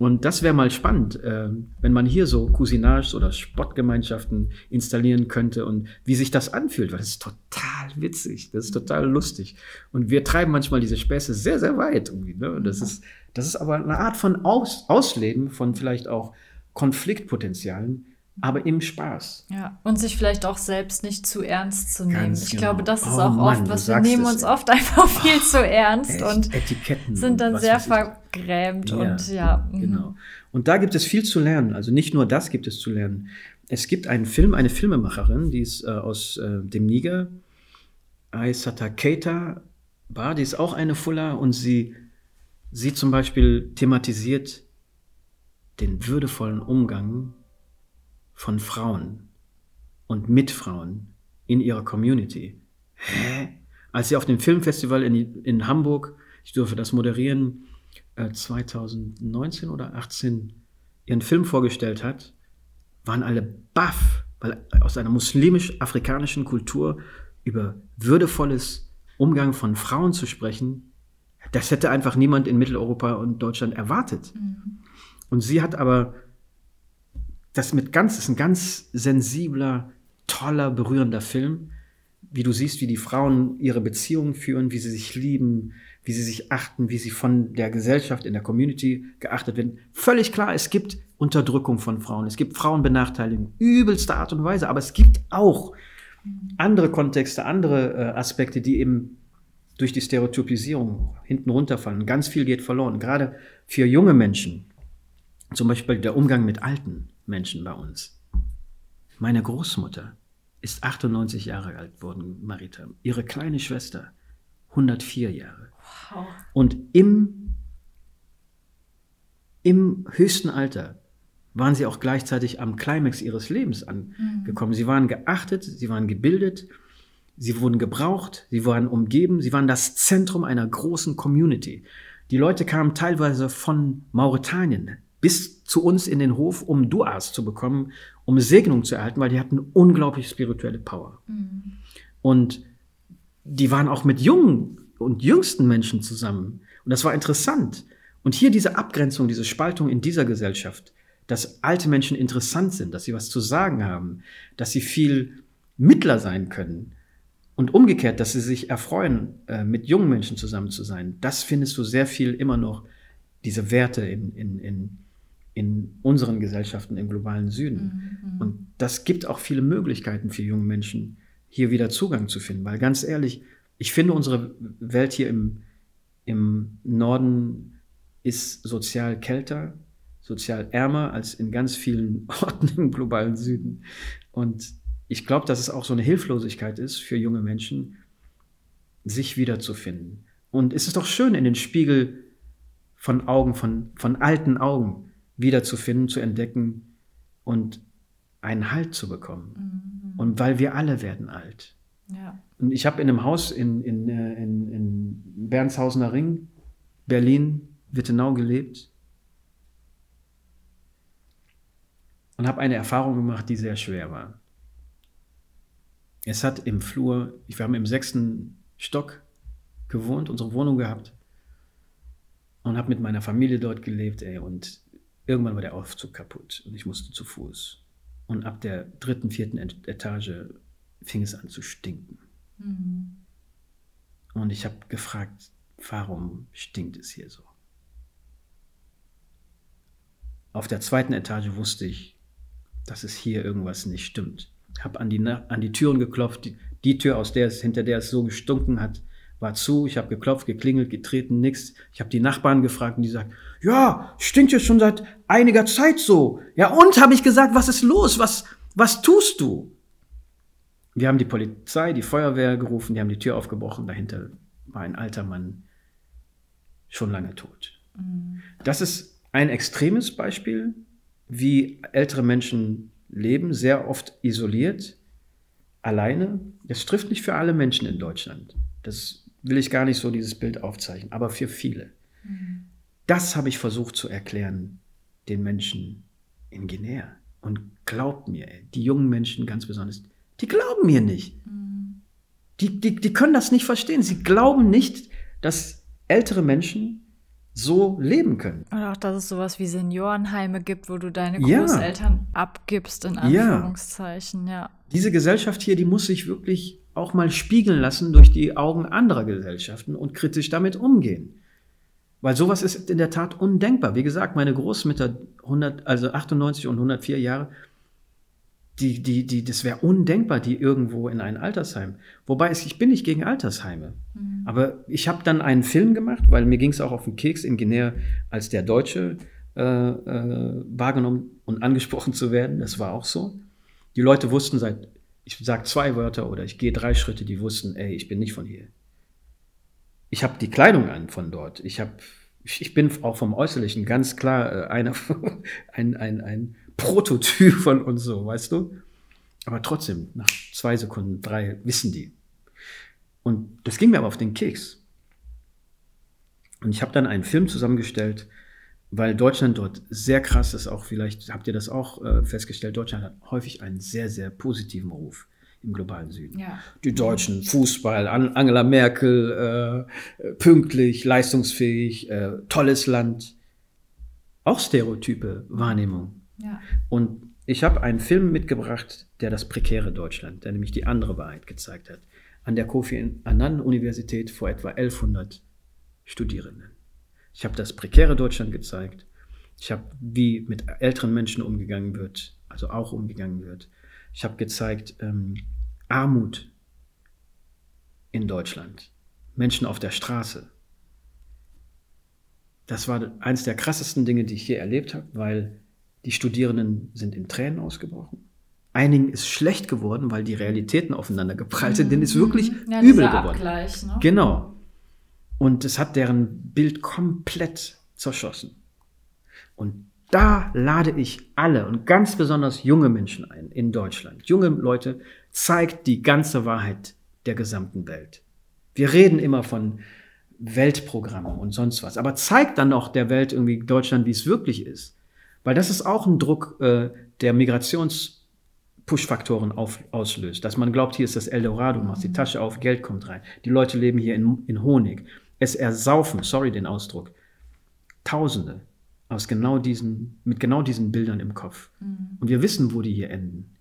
Und das wäre mal spannend, äh, wenn man hier so Cousinage oder Spottgemeinschaften installieren könnte und wie sich das anfühlt, weil das ist total witzig, das ist total lustig. Und wir treiben manchmal diese Späße sehr, sehr weit irgendwie. Ne? Und das ist, das ist aber eine Art von Aus Ausleben von vielleicht auch Konfliktpotenzialen, aber im Spaß. Ja, und sich vielleicht auch selbst nicht zu ernst zu nehmen. Ganz ich genau. glaube, das ist oh auch Mann, oft, was wir nehmen uns oft einfach viel zu ernst Echt, und Etiketten sind dann sehr vergrämt ja, und ja. Mhm. Genau. Und da gibt es viel zu lernen. Also nicht nur das gibt es zu lernen. Es gibt einen Film, eine Filmemacherin, die ist äh, aus äh, dem Niger, Aissata Keita, war, die ist auch eine Fuller und sie, sie zum Beispiel thematisiert den würdevollen Umgang von Frauen und mit Frauen in ihrer Community. Hä? Als sie auf dem Filmfestival in, in Hamburg, ich durfte das moderieren, äh, 2019 oder 18 ihren Film vorgestellt hat, waren alle baff, weil aus einer muslimisch-afrikanischen Kultur über würdevolles Umgang von Frauen zu sprechen, das hätte einfach niemand in Mitteleuropa und Deutschland erwartet. Mhm. Und sie hat aber das mit ganz, ist ein ganz sensibler, toller, berührender Film. Wie du siehst, wie die Frauen ihre Beziehungen führen, wie sie sich lieben, wie sie sich achten, wie sie von der Gesellschaft, in der Community geachtet werden. Völlig klar, es gibt Unterdrückung von Frauen, es gibt Frauenbenachteiligung, übelster Art und Weise, aber es gibt auch andere Kontexte, andere äh, Aspekte, die eben durch die Stereotypisierung hinten runterfallen. Ganz viel geht verloren, gerade für junge Menschen. Zum Beispiel der Umgang mit Alten. Menschen bei uns. Meine Großmutter, ist 98 Jahre alt worden, Marita. Ihre kleine Schwester 104 Jahre. Wow. Und im, im höchsten Alter waren sie auch gleichzeitig am Climax ihres Lebens angekommen. Mhm. Sie waren geachtet, sie waren gebildet, sie wurden gebraucht, sie waren umgeben, sie waren das Zentrum einer großen Community. Die Leute kamen teilweise von Mauretanien bis zu uns in den Hof, um Duas zu bekommen, um Segnung zu erhalten, weil die hatten unglaublich spirituelle Power. Mhm. Und die waren auch mit jungen und jüngsten Menschen zusammen. Und das war interessant. Und hier diese Abgrenzung, diese Spaltung in dieser Gesellschaft, dass alte Menschen interessant sind, dass sie was zu sagen haben, dass sie viel Mittler sein können. Und umgekehrt, dass sie sich erfreuen, äh, mit jungen Menschen zusammen zu sein, das findest du sehr viel immer noch, diese Werte in, in, in, in unseren Gesellschaften im globalen Süden. Mhm. Und das gibt auch viele Möglichkeiten für junge Menschen, hier wieder Zugang zu finden. Weil ganz ehrlich, ich finde, unsere Welt hier im, im Norden ist sozial kälter, sozial ärmer als in ganz vielen Orten im globalen Süden. Und ich glaube, dass es auch so eine Hilflosigkeit ist für junge Menschen, sich wiederzufinden. Und es ist doch schön, in den Spiegel von Augen, von, von alten Augen wiederzufinden, zu entdecken und einen Halt zu bekommen. Mhm. Und weil wir alle werden alt. Ja. Und ich habe in einem Haus in, in, äh, in, in Bernshausener Ring, Berlin, Wittenau gelebt und habe eine Erfahrung gemacht, die sehr schwer war. Es hat im Flur, wir haben im sechsten Stock gewohnt, unsere Wohnung gehabt und habe mit meiner Familie dort gelebt, ey, und Irgendwann war der Aufzug kaputt und ich musste zu Fuß. Und ab der dritten, vierten Etage fing es an zu stinken. Mhm. Und ich habe gefragt, warum stinkt es hier so? Auf der zweiten Etage wusste ich, dass es hier irgendwas nicht stimmt. Habe an die, an die Türen geklopft, die, die Tür, aus der es, hinter der es so gestunken hat, war zu, ich habe geklopft, geklingelt, getreten, nichts. Ich habe die Nachbarn gefragt und die sagt, ja, stinkt jetzt schon seit einiger Zeit so. Ja, und habe ich gesagt, was ist los? Was, was tust du? Wir haben die Polizei, die Feuerwehr gerufen, die haben die Tür aufgebrochen. Dahinter war ein alter Mann, schon lange tot. Mhm. Das ist ein extremes Beispiel, wie ältere Menschen leben, sehr oft isoliert, alleine. Das trifft nicht für alle Menschen in Deutschland. Das will ich gar nicht so dieses Bild aufzeichnen, aber für viele. Mhm. Das habe ich versucht zu erklären den Menschen in Guinea. Und glaubt mir, die jungen Menschen ganz besonders, die glauben mir nicht. Mhm. Die, die, die können das nicht verstehen. Sie glauben nicht, dass ältere Menschen so leben können. Und auch, dass es sowas wie Seniorenheime gibt, wo du deine Großeltern ja. abgibst, in Anführungszeichen, ja. ja. Diese Gesellschaft hier, die muss sich wirklich auch mal spiegeln lassen durch die Augen anderer Gesellschaften und kritisch damit umgehen. Weil sowas ist in der Tat undenkbar. Wie gesagt, meine Großmutter, 100, also 98 und 104 Jahre, die, die, die, das wäre undenkbar, die irgendwo in ein Altersheim. Wobei es, ich bin nicht gegen Altersheime. Mhm. Aber ich habe dann einen Film gemacht, weil mir ging es auch auf den Keks in Guinea als der Deutsche äh, äh, wahrgenommen und angesprochen zu werden. Das war auch so. Die Leute wussten seit ich sage zwei Wörter oder ich gehe drei Schritte, die wussten, ey, ich bin nicht von hier. Ich habe die Kleidung an von dort. Ich habe, ich bin auch vom Äußerlichen ganz klar äh, einer, ein, ein, ein Prototyp von uns so, weißt du? Aber trotzdem, nach zwei Sekunden, drei, wissen die. Und das ging mir aber auf den Keks. Und ich habe dann einen Film zusammengestellt, weil Deutschland dort sehr krass ist, auch vielleicht habt ihr das auch äh, festgestellt, Deutschland hat häufig einen sehr, sehr positiven Ruf im globalen Süden. Ja. Die Deutschen, Fußball, Angela Merkel, äh, pünktlich, leistungsfähig, äh, tolles Land. Auch Stereotype, Wahrnehmung. Ja. Und ich habe einen Film mitgebracht, der das prekäre Deutschland, der nämlich die andere Wahrheit gezeigt hat, an der Kofi Annan Universität vor etwa 1100 Studierenden. Ich habe das prekäre Deutschland gezeigt. Ich habe, wie mit älteren Menschen umgegangen wird, also auch umgegangen wird. Ich habe gezeigt ähm, Armut in Deutschland, Menschen auf der Straße. Das war eines der krassesten Dinge, die ich hier erlebt habe, weil die Studierenden sind in Tränen ausgebrochen. Einigen ist schlecht geworden, weil die Realitäten aufeinander geprallt sind, denen ist wirklich ja, übel geworden. Abgleich, ne? Genau. Und es hat deren Bild komplett zerschossen. Und da lade ich alle und ganz besonders junge Menschen ein in Deutschland. Junge Leute, zeigt die ganze Wahrheit der gesamten Welt. Wir reden immer von Weltprogrammen und sonst was, aber zeigt dann auch der Welt irgendwie Deutschland, wie es wirklich ist. Weil das ist auch ein Druck, äh, der Migrations-Push-Faktoren auslöst. Dass man glaubt, hier ist das Eldorado, machst die Tasche auf, Geld kommt rein. Die Leute leben hier in, in Honig. Es ersaufen, sorry den Ausdruck, Tausende aus genau diesen, mit genau diesen Bildern im Kopf. Mhm. Und wir wissen, wo die hier enden.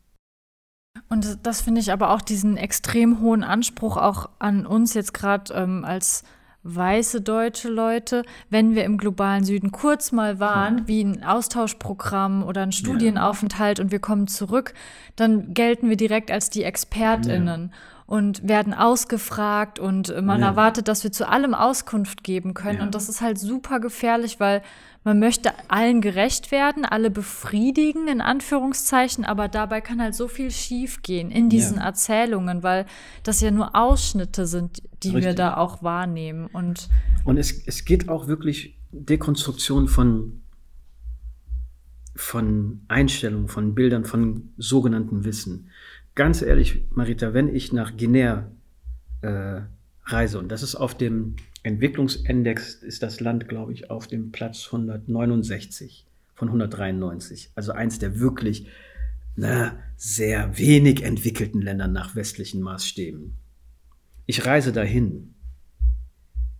Und das finde ich aber auch diesen extrem hohen Anspruch auch an uns jetzt gerade ähm, als weiße deutsche Leute, wenn wir im globalen Süden kurz mal waren, wie ein Austauschprogramm oder ein Studienaufenthalt ja. und wir kommen zurück, dann gelten wir direkt als die Expertinnen. Ja und werden ausgefragt und man ja. erwartet, dass wir zu allem Auskunft geben können. Ja. Und das ist halt super gefährlich, weil man möchte allen gerecht werden, alle befriedigen, in Anführungszeichen, aber dabei kann halt so viel schiefgehen in diesen ja. Erzählungen, weil das ja nur Ausschnitte sind, die Richtig. wir da auch wahrnehmen. Und, und es, es geht auch wirklich Dekonstruktion von, von Einstellungen, von Bildern, von sogenannten Wissen. Ganz ehrlich, Marita, wenn ich nach Guinea äh, reise, und das ist auf dem Entwicklungsindex ist das Land, glaube ich, auf dem Platz 169 von 193. Also eins der wirklich na, sehr wenig entwickelten Länder nach westlichen Maßstäben. Ich reise dahin.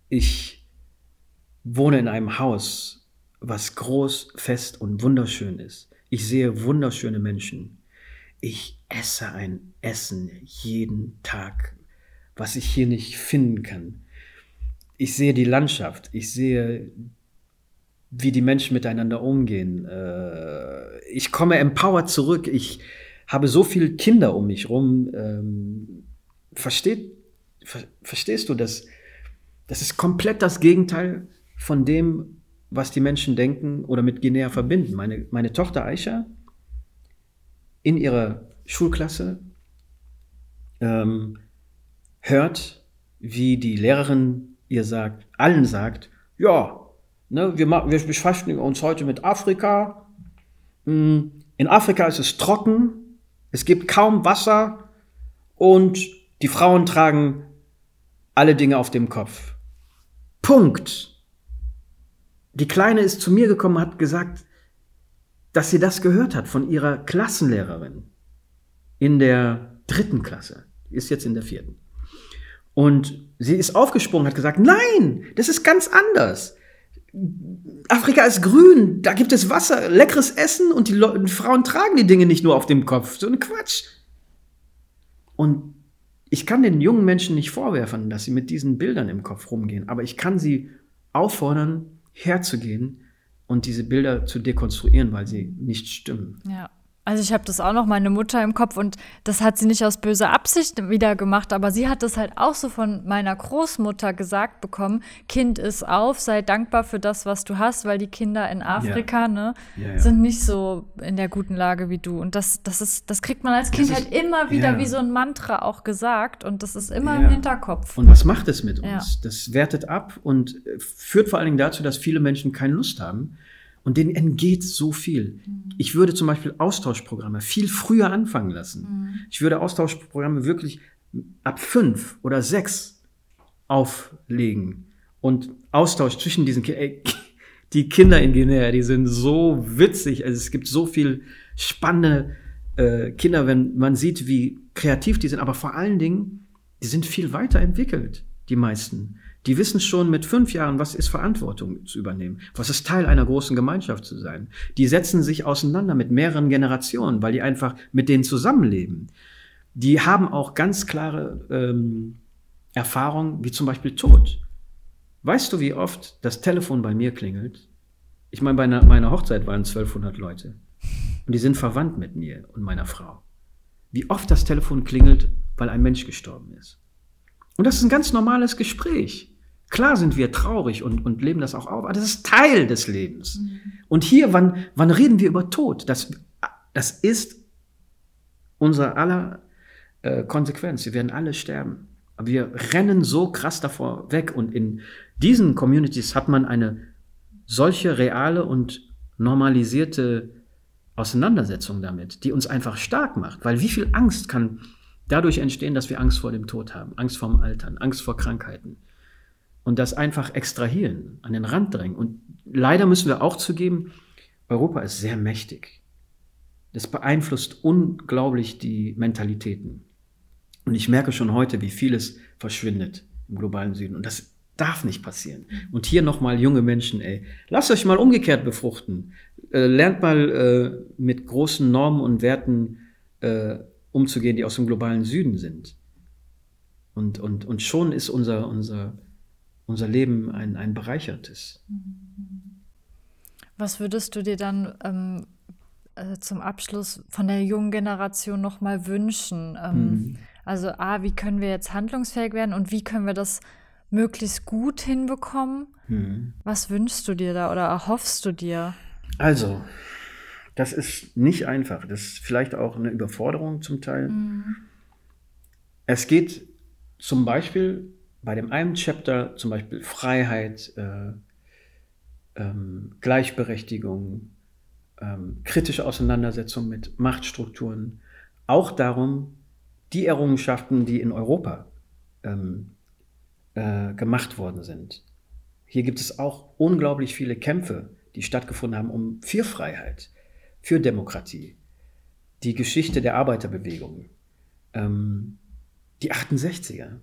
Ich wohne in einem Haus, was groß, fest und wunderschön ist. Ich sehe wunderschöne Menschen. Ich esse ein Essen jeden Tag, was ich hier nicht finden kann ich sehe die Landschaft, ich sehe, wie die Menschen miteinander umgehen. Äh, ich komme empowered zurück. Ich habe so viele Kinder um mich rum. Ähm, versteht, ver, verstehst du das? Das ist komplett das Gegenteil von dem, was die Menschen denken oder mit Guinea verbinden. Meine, meine Tochter Aisha in ihrer Schulklasse ähm, hört, wie die Lehrerin ihr sagt, allen sagt, ja, ne, wir, wir beschäftigen uns heute mit Afrika. Hm, in Afrika ist es trocken, es gibt kaum Wasser und die Frauen tragen alle Dinge auf dem Kopf. Punkt. Die Kleine ist zu mir gekommen, hat gesagt, dass sie das gehört hat von ihrer Klassenlehrerin in der dritten Klasse. ist jetzt in der vierten. Und sie ist aufgesprungen, hat gesagt, nein, das ist ganz anders. Afrika ist grün, da gibt es Wasser, leckeres Essen und die, Le die Frauen tragen die Dinge nicht nur auf dem Kopf. So ein Quatsch. Und ich kann den jungen Menschen nicht vorwerfen, dass sie mit diesen Bildern im Kopf rumgehen, aber ich kann sie auffordern, herzugehen und diese Bilder zu dekonstruieren, weil sie nicht stimmen. Ja. Also ich habe das auch noch meine Mutter im Kopf und das hat sie nicht aus böser Absicht wieder gemacht, aber sie hat das halt auch so von meiner Großmutter gesagt bekommen, Kind ist auf, sei dankbar für das, was du hast, weil die Kinder in Afrika, ja. ne, ja, ja. sind nicht so in der guten Lage wie du und das das ist das kriegt man als Kind halt immer wieder wie so ein Mantra auch gesagt und das ist immer im Hinterkopf. Und was macht es mit uns? Das wertet ab und äh, führt vor allen Dingen dazu, dass viele Menschen keine Lust haben und denen entgeht so viel. Mhm. Ich würde zum Beispiel Austauschprogramme viel früher anfangen lassen. Mhm. Ich würde Austauschprogramme wirklich ab fünf oder sechs auflegen. Und Austausch zwischen diesen Kindern. Die Kinder in Guinea, die sind so witzig. Also es gibt so viel spannende äh, Kinder, wenn man sieht, wie kreativ die sind. Aber vor allen Dingen, die sind viel weiterentwickelt, die meisten. Die wissen schon mit fünf Jahren, was ist Verantwortung zu übernehmen, was ist Teil einer großen Gemeinschaft zu sein. Die setzen sich auseinander mit mehreren Generationen, weil die einfach mit denen zusammenleben. Die haben auch ganz klare ähm, Erfahrungen, wie zum Beispiel Tod. Weißt du, wie oft das Telefon bei mir klingelt? Ich meine, bei einer, meiner Hochzeit waren 1200 Leute. Und die sind verwandt mit mir und meiner Frau. Wie oft das Telefon klingelt, weil ein Mensch gestorben ist. Und das ist ein ganz normales Gespräch. Klar sind wir traurig und, und leben das auch auf, aber das ist Teil des Lebens. Mhm. Und hier, wann, wann reden wir über Tod? Das, das ist unser aller äh, Konsequenz. Wir werden alle sterben. Aber wir rennen so krass davor weg. Und in diesen Communities hat man eine solche reale und normalisierte Auseinandersetzung damit, die uns einfach stark macht. Weil wie viel Angst kann dadurch entstehen, dass wir Angst vor dem Tod haben, Angst vorm Altern, Angst vor Krankheiten. Und das einfach extrahieren, an den Rand drängen. Und leider müssen wir auch zugeben, Europa ist sehr mächtig. Das beeinflusst unglaublich die Mentalitäten. Und ich merke schon heute, wie vieles verschwindet im globalen Süden. Und das darf nicht passieren. Und hier nochmal junge Menschen, ey, lasst euch mal umgekehrt befruchten. Äh, lernt mal äh, mit großen Normen und Werten äh, umzugehen, die aus dem globalen Süden sind. Und, und, und schon ist unser, unser, unser Leben ein, ein bereichertes. Was würdest du dir dann ähm, äh, zum Abschluss von der jungen Generation nochmal wünschen? Ähm, mhm. Also A, wie können wir jetzt handlungsfähig werden und wie können wir das möglichst gut hinbekommen? Mhm. Was wünschst du dir da oder erhoffst du dir? Also, das ist nicht einfach. Das ist vielleicht auch eine Überforderung zum Teil. Mhm. Es geht zum Beispiel bei dem einen Chapter zum Beispiel Freiheit, äh, ähm, Gleichberechtigung, ähm, kritische Auseinandersetzung mit Machtstrukturen, auch darum, die Errungenschaften, die in Europa ähm, äh, gemacht worden sind. Hier gibt es auch unglaublich viele Kämpfe, die stattgefunden haben um für Freiheit, für Demokratie, die Geschichte der Arbeiterbewegung, ähm, die 68er,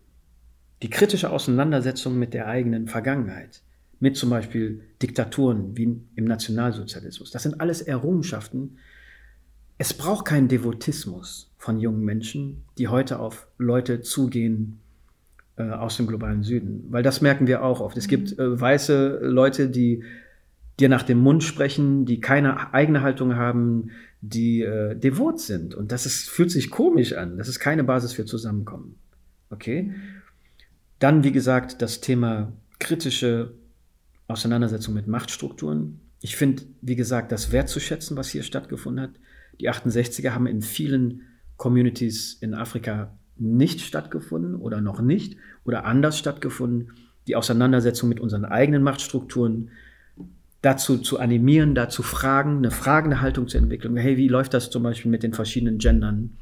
die kritische Auseinandersetzung mit der eigenen Vergangenheit, mit zum Beispiel Diktaturen wie im Nationalsozialismus. Das sind alles Errungenschaften. Es braucht keinen Devotismus von jungen Menschen, die heute auf Leute zugehen äh, aus dem globalen Süden, weil das merken wir auch oft. Es gibt äh, weiße Leute, die dir nach dem Mund sprechen, die keine eigene Haltung haben, die äh, devot sind. Und das ist, fühlt sich komisch an. Das ist keine Basis für Zusammenkommen. Okay? Dann, wie gesagt, das Thema kritische Auseinandersetzung mit Machtstrukturen. Ich finde, wie gesagt, das wertzuschätzen, was hier stattgefunden hat. Die 68er haben in vielen Communities in Afrika nicht stattgefunden oder noch nicht oder anders stattgefunden. Die Auseinandersetzung mit unseren eigenen Machtstrukturen, dazu zu animieren, dazu fragen, eine fragende Haltung zu entwickeln. Hey, wie läuft das zum Beispiel mit den verschiedenen Gendern?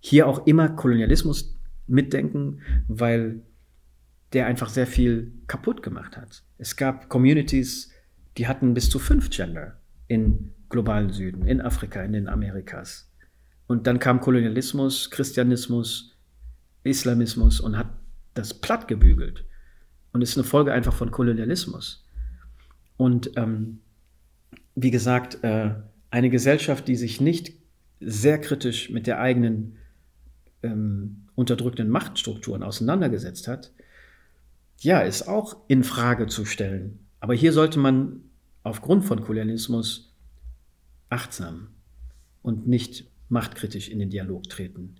Hier auch immer Kolonialismus mitdenken, weil der einfach sehr viel kaputt gemacht hat. Es gab Communities, die hatten bis zu fünf Gender im globalen Süden, in Afrika, in den Amerikas. Und dann kam Kolonialismus, Christianismus, Islamismus und hat das platt gebügelt. Und ist eine Folge einfach von Kolonialismus. Und ähm, wie gesagt, äh, eine Gesellschaft, die sich nicht sehr kritisch mit der eigenen ähm, unterdrückten Machtstrukturen auseinandergesetzt hat, ja, ist auch in Frage zu stellen. Aber hier sollte man aufgrund von Kolonialismus achtsam und nicht machtkritisch in den Dialog treten,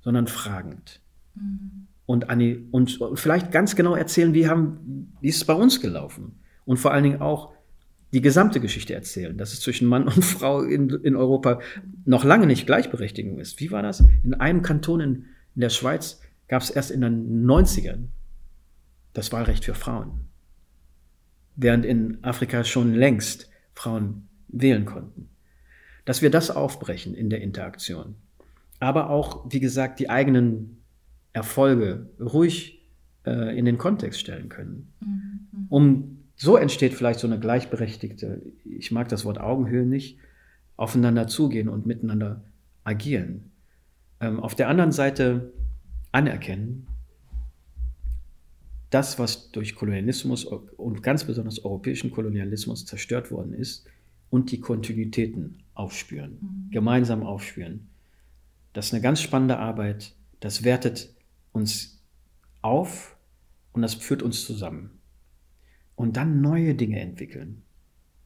sondern fragend. Mhm. Und, und, und vielleicht ganz genau erzählen, wie, haben, wie ist es bei uns gelaufen? Und vor allen Dingen auch die gesamte Geschichte erzählen, dass es zwischen Mann und Frau in, in Europa noch lange nicht Gleichberechtigung ist. Wie war das? In einem Kanton in, in der Schweiz gab es erst in den 90ern das Wahlrecht für Frauen, während in Afrika schon längst Frauen wählen konnten. Dass wir das aufbrechen in der Interaktion, aber auch, wie gesagt, die eigenen Erfolge ruhig äh, in den Kontext stellen können, mhm. um so entsteht vielleicht so eine gleichberechtigte, ich mag das Wort Augenhöhe nicht, aufeinander zugehen und miteinander agieren. Ähm, auf der anderen Seite anerkennen, das, was durch Kolonialismus und ganz besonders europäischen Kolonialismus zerstört worden ist, und die Kontinuitäten aufspüren, mhm. gemeinsam aufspüren. Das ist eine ganz spannende Arbeit, das wertet uns auf und das führt uns zusammen und dann neue Dinge entwickeln.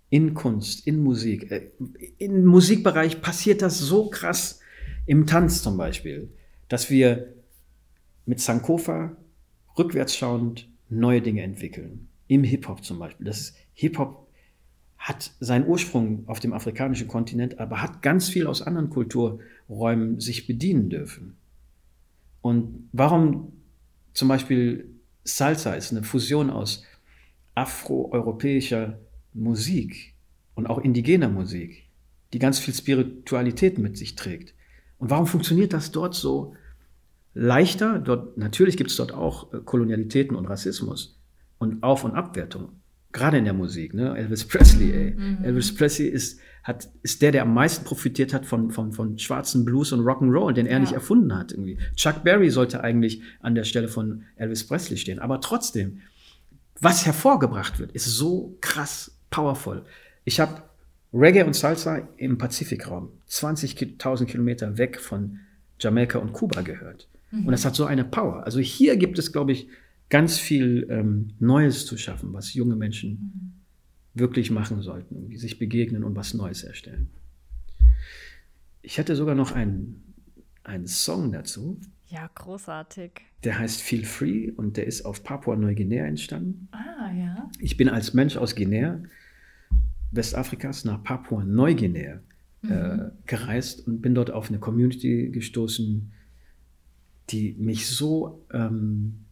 In Kunst, in Musik. Äh, Im Musikbereich passiert das so krass. Im Tanz zum Beispiel, dass wir mit Sankofa rückwärts schauend neue Dinge entwickeln. Im Hip-Hop zum Beispiel. Das Hip-Hop hat seinen Ursprung auf dem afrikanischen Kontinent, aber hat ganz viel aus anderen Kulturräumen sich bedienen dürfen. Und warum zum Beispiel Salsa ist eine Fusion aus afroeuropäischer Musik und auch indigener Musik, die ganz viel Spiritualität mit sich trägt. Und warum funktioniert das dort so leichter? Dort, natürlich gibt es dort auch äh, Kolonialitäten und Rassismus und Auf- und Abwertung. Gerade in der Musik, ne? Elvis Presley, ey. Mhm. Elvis Presley ist, hat, ist der, der am meisten profitiert hat von, von, von schwarzen Blues und Rock'n'Roll, den er ja. nicht erfunden hat. Irgendwie. Chuck Berry sollte eigentlich an der Stelle von Elvis Presley stehen. Aber trotzdem, was hervorgebracht wird, ist so krass powerful. Ich habe Reggae und Salsa im Pazifikraum, 20.000 Kilometer weg von Jamaika und Kuba gehört. Mhm. Und das hat so eine Power. Also hier gibt es, glaube ich, ganz viel ähm, Neues zu schaffen, was junge Menschen mhm. wirklich machen sollten, wie sich begegnen und was Neues erstellen. Ich hätte sogar noch einen, einen Song dazu. Ja, großartig. Der heißt Feel Free und der ist auf Papua-Neuguinea entstanden. Ah, ja. Ich bin als Mensch aus Guinea, Westafrikas, nach Papua-Neuguinea äh, mhm. äh, gereist und bin dort auf eine Community gestoßen, die mich so ähm,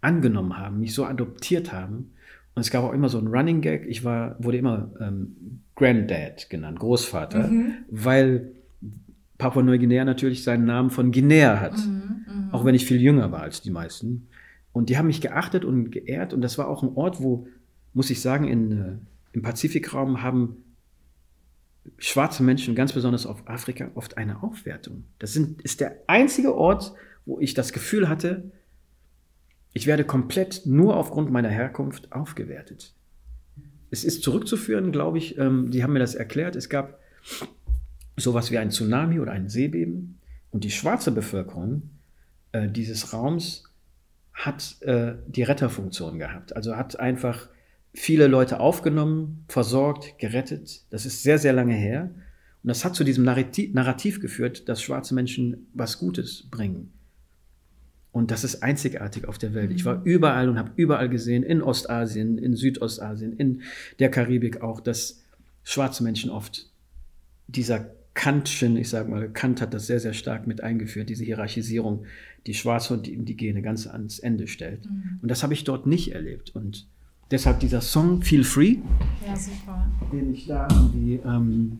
angenommen haben, mich so adoptiert haben. Und es gab auch immer so einen Running Gag. Ich war, wurde immer ähm, Granddad genannt, Großvater, mhm. weil Papua-Neuguinea natürlich seinen Namen von Guinea hat. Mhm, mh. Auch wenn ich viel jünger war als die meisten. Und die haben mich geachtet und geehrt. Und das war auch ein Ort, wo, muss ich sagen, in, äh, im Pazifikraum haben schwarze Menschen, ganz besonders auf Afrika, oft eine Aufwertung. Das sind, ist der einzige Ort, wo ich das Gefühl hatte, ich werde komplett nur aufgrund meiner Herkunft aufgewertet. Es ist zurückzuführen, glaube ich, ähm, die haben mir das erklärt, es gab sowas wie ein Tsunami oder ein Seebeben und die schwarze Bevölkerung äh, dieses Raums hat äh, die Retterfunktion gehabt. Also hat einfach viele Leute aufgenommen, versorgt, gerettet. Das ist sehr, sehr lange her. Und das hat zu diesem Narrativ, Narrativ geführt, dass schwarze Menschen was Gutes bringen. Und das ist einzigartig auf der Welt. Ich war mhm. überall und habe überall gesehen, in Ostasien, in Südostasien, in der Karibik auch, dass schwarze Menschen oft dieser Kantschen, ich sage mal, Kant hat das sehr, sehr stark mit eingeführt, diese Hierarchisierung, die Schwarze und die Indigene ganz ans Ende stellt. Mhm. Und das habe ich dort nicht erlebt. Und deshalb dieser Song Feel Free, ja, den ich da irgendwie ähm,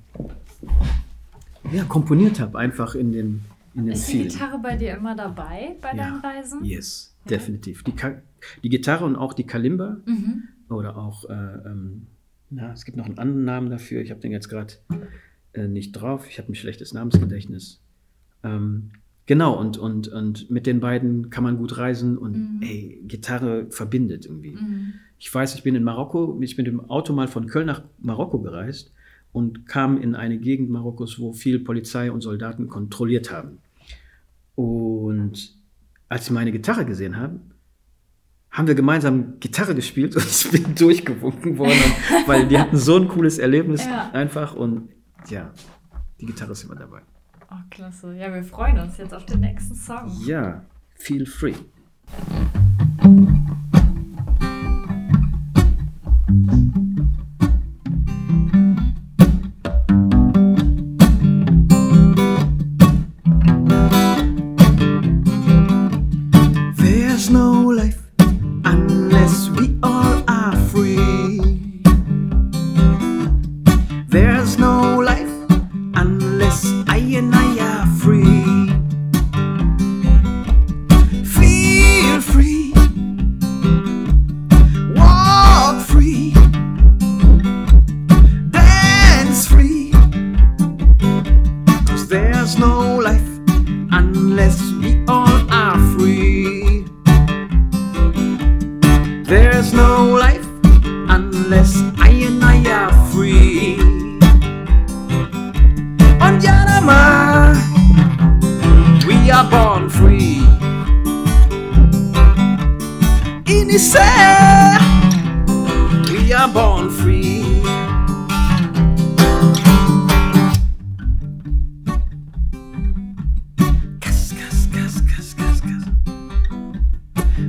ja, komponiert habe, einfach in den ist die Gitarre bei dir immer dabei bei ja. deinen Reisen? Yes, ja. definitiv. Die, die, Gitarre und auch die Kalimba mhm. oder auch, äh, ähm, na, es gibt noch einen anderen Namen dafür. Ich habe den jetzt gerade äh, nicht drauf. Ich habe ein schlechtes Namensgedächtnis. Ähm, genau, und, und, und mit den beiden kann man gut reisen und mhm. ey, Gitarre verbindet irgendwie. Mhm. Ich weiß, ich bin in Marokko, ich bin mit dem Auto mal von Köln nach Marokko gereist und kam in eine Gegend Marokkos, wo viel Polizei und Soldaten kontrolliert haben. Und als sie meine Gitarre gesehen haben, haben wir gemeinsam Gitarre gespielt und ich bin durchgewunken worden, weil die hatten so ein cooles Erlebnis ja. einfach und ja, die Gitarre ist immer dabei. Oh, klasse. Ja, wir freuen uns jetzt auf den nächsten Song. Ja, feel free.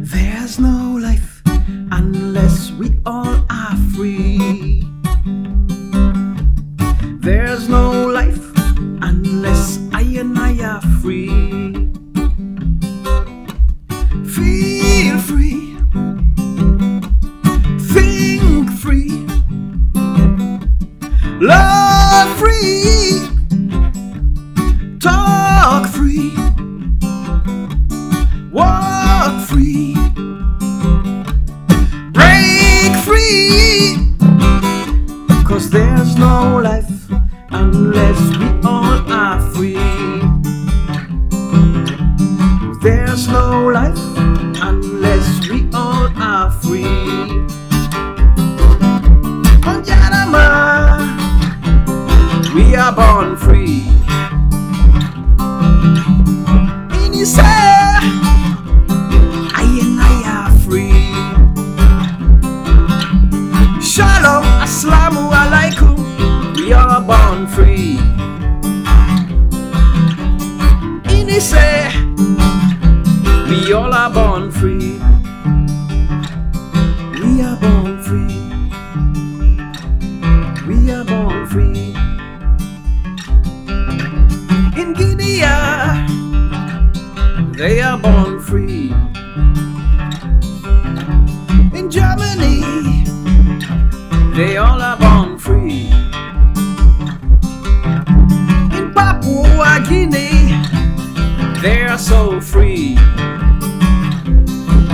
There's no life unless we all are free.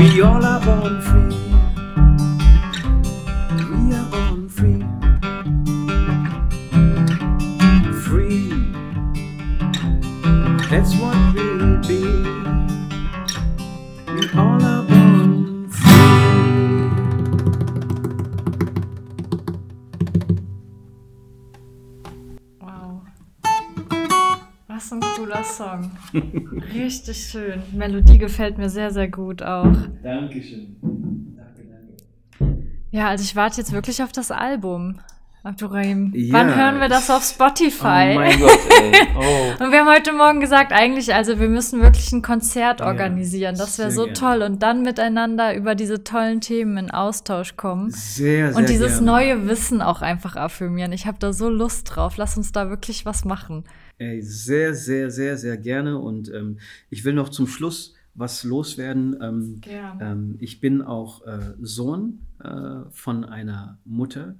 We all are born free. We are born free. Free. That's what we'll be. We all are born free. Wow. Was ein cooler Song. Richtig schön. Melodie gefällt mir sehr, sehr gut auch. Dankeschön. Danke, danke. Ja, also ich warte jetzt wirklich auf das Album. Abdurrahim. Ja. Wann hören wir das auf Spotify? Oh mein Gott, ey. Oh. Und wir haben heute Morgen gesagt, eigentlich, also wir müssen wirklich ein Konzert Ja, organisieren. Das wäre so gerne. toll. Und dann miteinander über diese tollen Themen in Austausch kommen. Sehr, sehr Und dieses gerne. neue Wissen auch einfach affirmieren. Ich habe da so Lust drauf. Lass uns da wirklich was machen. Ey, sehr, sehr, sehr, sehr gerne. Und ähm, ich will noch zum Schluss was loswerden. Ähm, Gerne. ähm, ich bin auch äh, Sohn äh, von einer Mutter,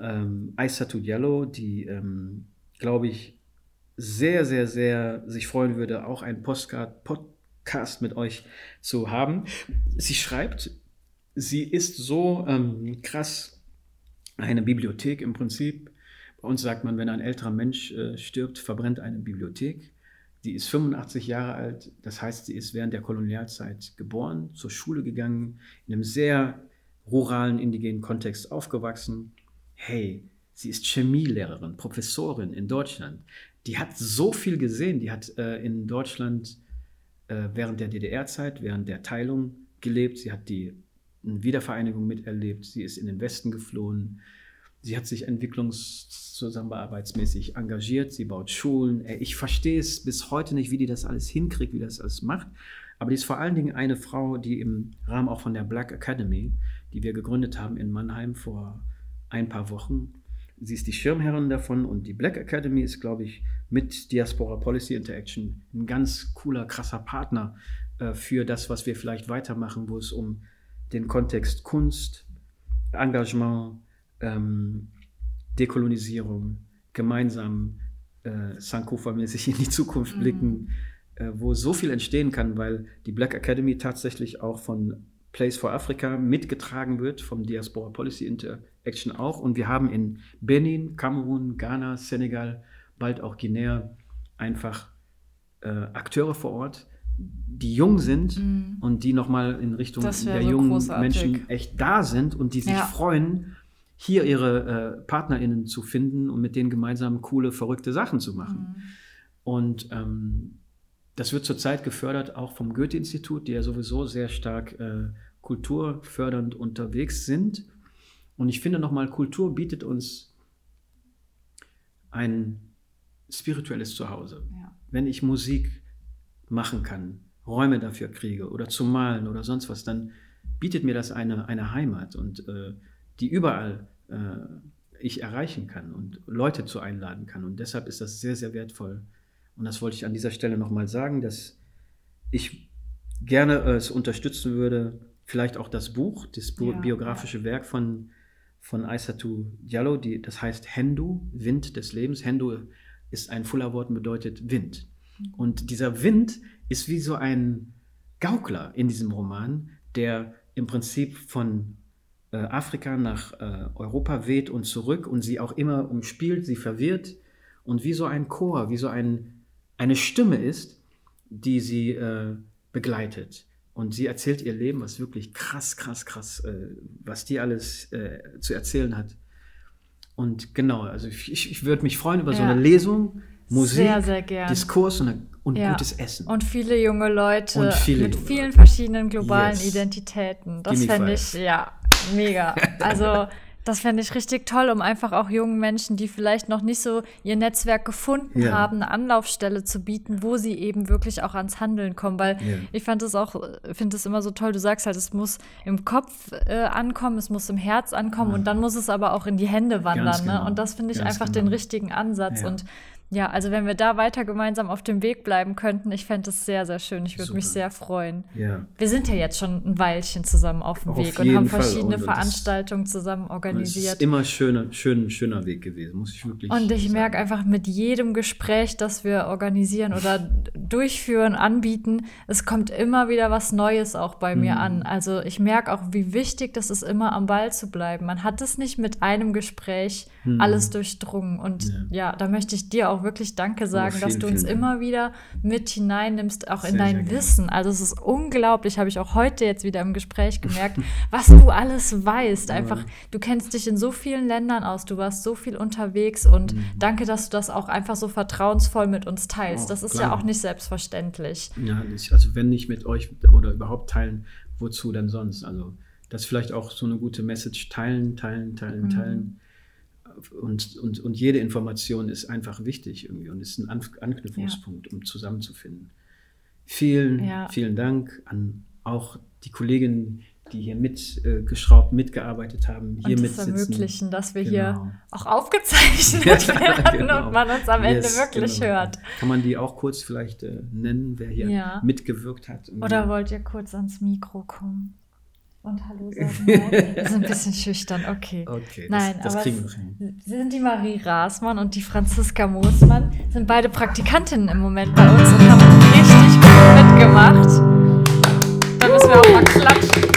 ähm, Aissatou Diallo, die, ähm, glaube ich, sehr, sehr, sehr sich freuen würde, auch einen Postcard, Podcast mit euch zu haben. Sie schreibt, sie ist so ähm, krass eine Bibliothek im Prinzip. Bei uns sagt man, wenn ein älterer Mensch äh, stirbt, verbrennt eine Bibliothek. Die ist 85 Jahre alt, das heißt, sie ist während der Kolonialzeit geboren, zur Schule gegangen, in einem sehr ruralen, indigenen Kontext aufgewachsen. Hey, sie ist Chemielehrerin, Professorin in Deutschland. Die hat so viel gesehen, die hat äh, in Deutschland äh, während der DDR-Zeit, während der Teilung gelebt. Sie hat die Wiedervereinigung miterlebt. Sie ist in den Westen geflohen. Sie hat sich entwicklungszusammenarbeitsmäßig engagiert. Sie baut Schulen. Ey, Ich verstehe es bis heute nicht, wie die das alles hinkriegt, wie das alles macht. Aber die ist vor allen Dingen eine Frau, die im Rahmen auch von der Black Academy, die wir gegründet haben in Mannheim vor ein paar Wochen, sie ist die Schirmherrin davon und die Black Academy ist, glaube ich, mit Diaspora Policy Interaction ein ganz cooler, krasser Partner äh, für das, was wir vielleicht weitermachen, wo es um den Kontext Kunst, Engagement, ähm, Dekolonisierung, gemeinsam äh, Sankofa-mäßig in die Zukunft Mhm. blicken, äh, wo so viel entstehen kann, weil die Black Academy tatsächlich auch von Place for Africa mitgetragen wird, vom Diaspora Policy Interaction auch. Und wir haben in Benin, Kamerun, Ghana, Senegal, bald auch Guinea einfach äh, Akteure vor Ort, die jung sind Mhm. und die nochmal in Richtung der so jungen großartig. Menschen echt da sind und die sich Ja. freuen, hier ihre äh, PartnerInnen zu finden und mit denen gemeinsam coole, verrückte Sachen zu machen. Mhm. Und ähm, das wird zurzeit gefördert auch vom Goethe-Institut, die ja sowieso sehr stark äh, kulturfördernd unterwegs sind. Und ich finde nochmal, Kultur bietet uns ein spirituelles Zuhause. Ja. Wenn ich Musik machen kann, Räume dafür kriege oder zum Malen oder sonst was, dann bietet mir das eine, eine Heimat und äh, die überall ich erreichen kann und Leute zu einladen kann. Und deshalb ist das sehr, sehr wertvoll. Und das wollte ich an dieser Stelle nochmal sagen, dass ich gerne äh, es unterstützen würde, vielleicht auch das Buch, das Ja. biografische Werk von, von Aissatou Diallo, die, das heißt Hendu, Wind des Lebens. Hendu ist ein Fullerwort und bedeutet Wind. Und dieser Wind ist wie so ein Gaukler in diesem Roman, der im Prinzip von äh, Afrika nach äh, Europa weht und zurück und sie auch immer umspielt, sie verwirrt und wie so ein Chor, wie so ein, eine Stimme ist, die sie äh, begleitet. Und sie erzählt ihr Leben, was wirklich krass, krass, krass, was die alles zu erzählen hat. Und genau, also ich, ich würde mich freuen über ja. so eine Lesung, Musik, sehr, sehr Diskurs und, und ja. gutes Essen. Und viele junge Leute viele mit junge vielen Leute. verschiedenen globalen yes. Identitäten. Das fände ich, ja, mega. Also das fände ich richtig toll, um einfach auch jungen Menschen, die vielleicht noch nicht so ihr Netzwerk gefunden ja. haben, eine Anlaufstelle zu bieten, wo sie eben wirklich auch ans Handeln kommen. Weil ja. ich fand es auch, finde es immer so toll, du sagst halt, es muss im Kopf äh, ankommen, es muss im Herz ankommen ja. und dann muss es aber auch in die Hände wandern. Ne? Genau. Ne? Und das finde ich Ganz einfach genau. den richtigen Ansatz. Und ja, also wenn wir da weiter gemeinsam auf dem Weg bleiben könnten, ich fände es sehr, sehr schön. Ich würde mich sehr freuen. Ja. Wir sind ja jetzt schon ein Weilchen zusammen auf dem auf Weg und haben verschiedene und Veranstaltungen zusammen organisiert. Es ist immer schöner, schön, schöner Weg gewesen, muss ich wirklich Und ich merke einfach mit jedem Gespräch, das wir organisieren oder durchführen, anbieten, es kommt immer wieder was Neues auch bei mhm. mir an. Also ich merke auch, wie wichtig das ist, immer am Ball zu bleiben. Man hat es nicht mit einem Gespräch mhm. alles durchdrungen. Und ja. ja, da möchte ich dir auch wirklich Danke sagen, oh, vielen, dass du uns immer wieder mit hineinnimmst, auch sehr, in dein Wissen. Also es ist unglaublich, habe ich auch heute jetzt wieder im Gespräch gemerkt, was du alles weißt. Einfach, du kennst dich in so vielen Ländern aus, du warst so viel unterwegs und mhm. danke, dass du das auch einfach so vertrauensvoll mit uns teilst. Oh, das ist klar. ja auch nicht selbstverständlich. Ja, also wenn nicht mit euch oder überhaupt teilen, wozu denn sonst? Also das ist vielleicht auch so eine gute Message, teilen, teilen, teilen, mhm. teilen und, und, und jede Information ist einfach wichtig irgendwie und ist ein Anknüpfungspunkt, ja. um zusammenzufinden. Vielen, ja. vielen Dank an auch die Kolleginnen, die hier mitgeschraubt, äh, mitgearbeitet haben, hier und das ermöglichen, dass wir genau. hier auch aufgezeichnet werden genau. und man uns am Ende yes, wirklich genau. hört. Kann man die auch kurz vielleicht äh, nennen, wer hier ja. mitgewirkt hat? Oder wollt ihr kurz ans Mikro kommen? Und Hallo sagen. Wir sind ein bisschen schüchtern, okay. Okay, Nein, das, das aber kriegen wir hin. Sie sind die Marie Rasmann und die Franziska Moosmann, sind beide Praktikantinnen im Moment bei uns und haben richtig gut mitgemacht. Da müssen wir auch mal klatschen.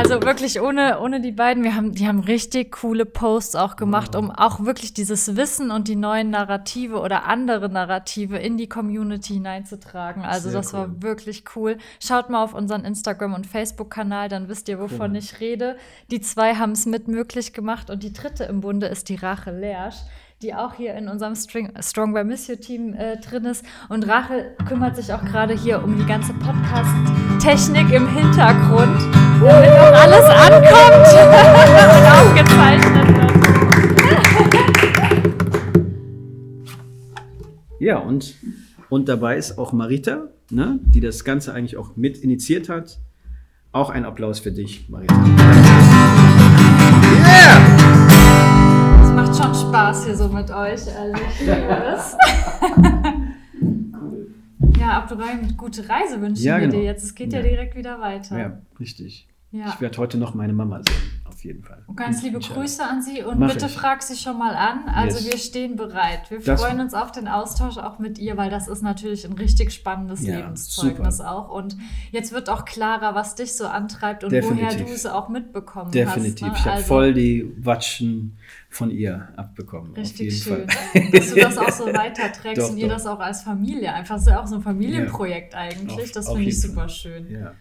Also wirklich ohne, ohne die beiden, wir haben, die haben richtig coole Posts auch gemacht, um auch wirklich dieses Wissen und die neuen Narrative oder andere Narrative in die Community hineinzutragen. Also Sehr das cool. war wirklich cool. Schaut mal auf unseren Instagram- und Facebook-Kanal, dann wisst ihr, wovon cool. ich rede. Die zwei haben es mit möglich gemacht und die dritte im Bunde ist die Rache Lersch die auch hier in unserem String, Strong by Miss You Team äh, drin ist. Und Rachel kümmert sich auch gerade hier um die ganze Podcast-Technik im Hintergrund, damit auch alles ankommt und aufgezeichnet wird. Ja, und, und dabei ist auch Marita, ne, die das Ganze eigentlich auch mit initiiert hat. Auch ein Applaus für dich, Marita. Yeah! Macht schon Spaß hier so mit euch. Also ich liebe es. ja, Abdurrahim, gute Reise wünschen ja, genau. wir dir jetzt. Es geht ja. ja direkt wieder weiter. Ja, richtig. Ja. Ich werde heute noch meine Mama sehen auf jeden Fall. Und ganz liebe Grüße an Sie und Mach bitte ich. frag sie schon mal an. Also yes. wir stehen bereit. Wir das freuen uns auf den Austausch auch mit ihr, weil das ist natürlich ein richtig spannendes ja, Lebenszeugnis super. auch. Und jetzt wird auch klarer, was dich so antreibt und Definitiv. woher du es auch mitbekommen Definitiv. hast. Definitiv. Ne? Ich habe also, voll die Watschen von ihr abbekommen. Richtig schön. Fall. Dass du das auch so weiterträgst doch, und ihr doch. das auch als Familie. Einfach so auch so ein Familienprojekt ja. eigentlich. Auf, das finde ich super schön. Ja.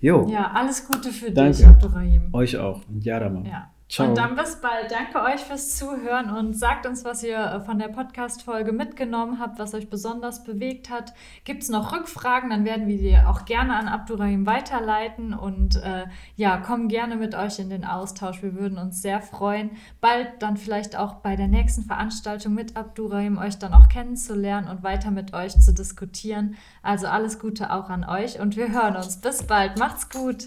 Jo. Ja, alles Gute für Danke. dich, Abdurrahim. Euch auch. Und Jadama. Ja. Ciao. Und dann bis bald. Danke euch fürs Zuhören und sagt uns, was ihr äh, von der Podcast-Folge mitgenommen habt, was euch besonders bewegt hat. Gibt es noch Rückfragen, dann werden wir die auch gerne an Abdurrahim weiterleiten und äh, ja, kommen gerne mit euch in den Austausch. Wir würden uns sehr freuen, bald dann vielleicht auch bei der nächsten Veranstaltung mit Abdurrahim euch dann auch kennenzulernen und weiter mit euch zu diskutieren. Also alles Gute auch an euch und wir hören uns. Bis bald. Macht's gut.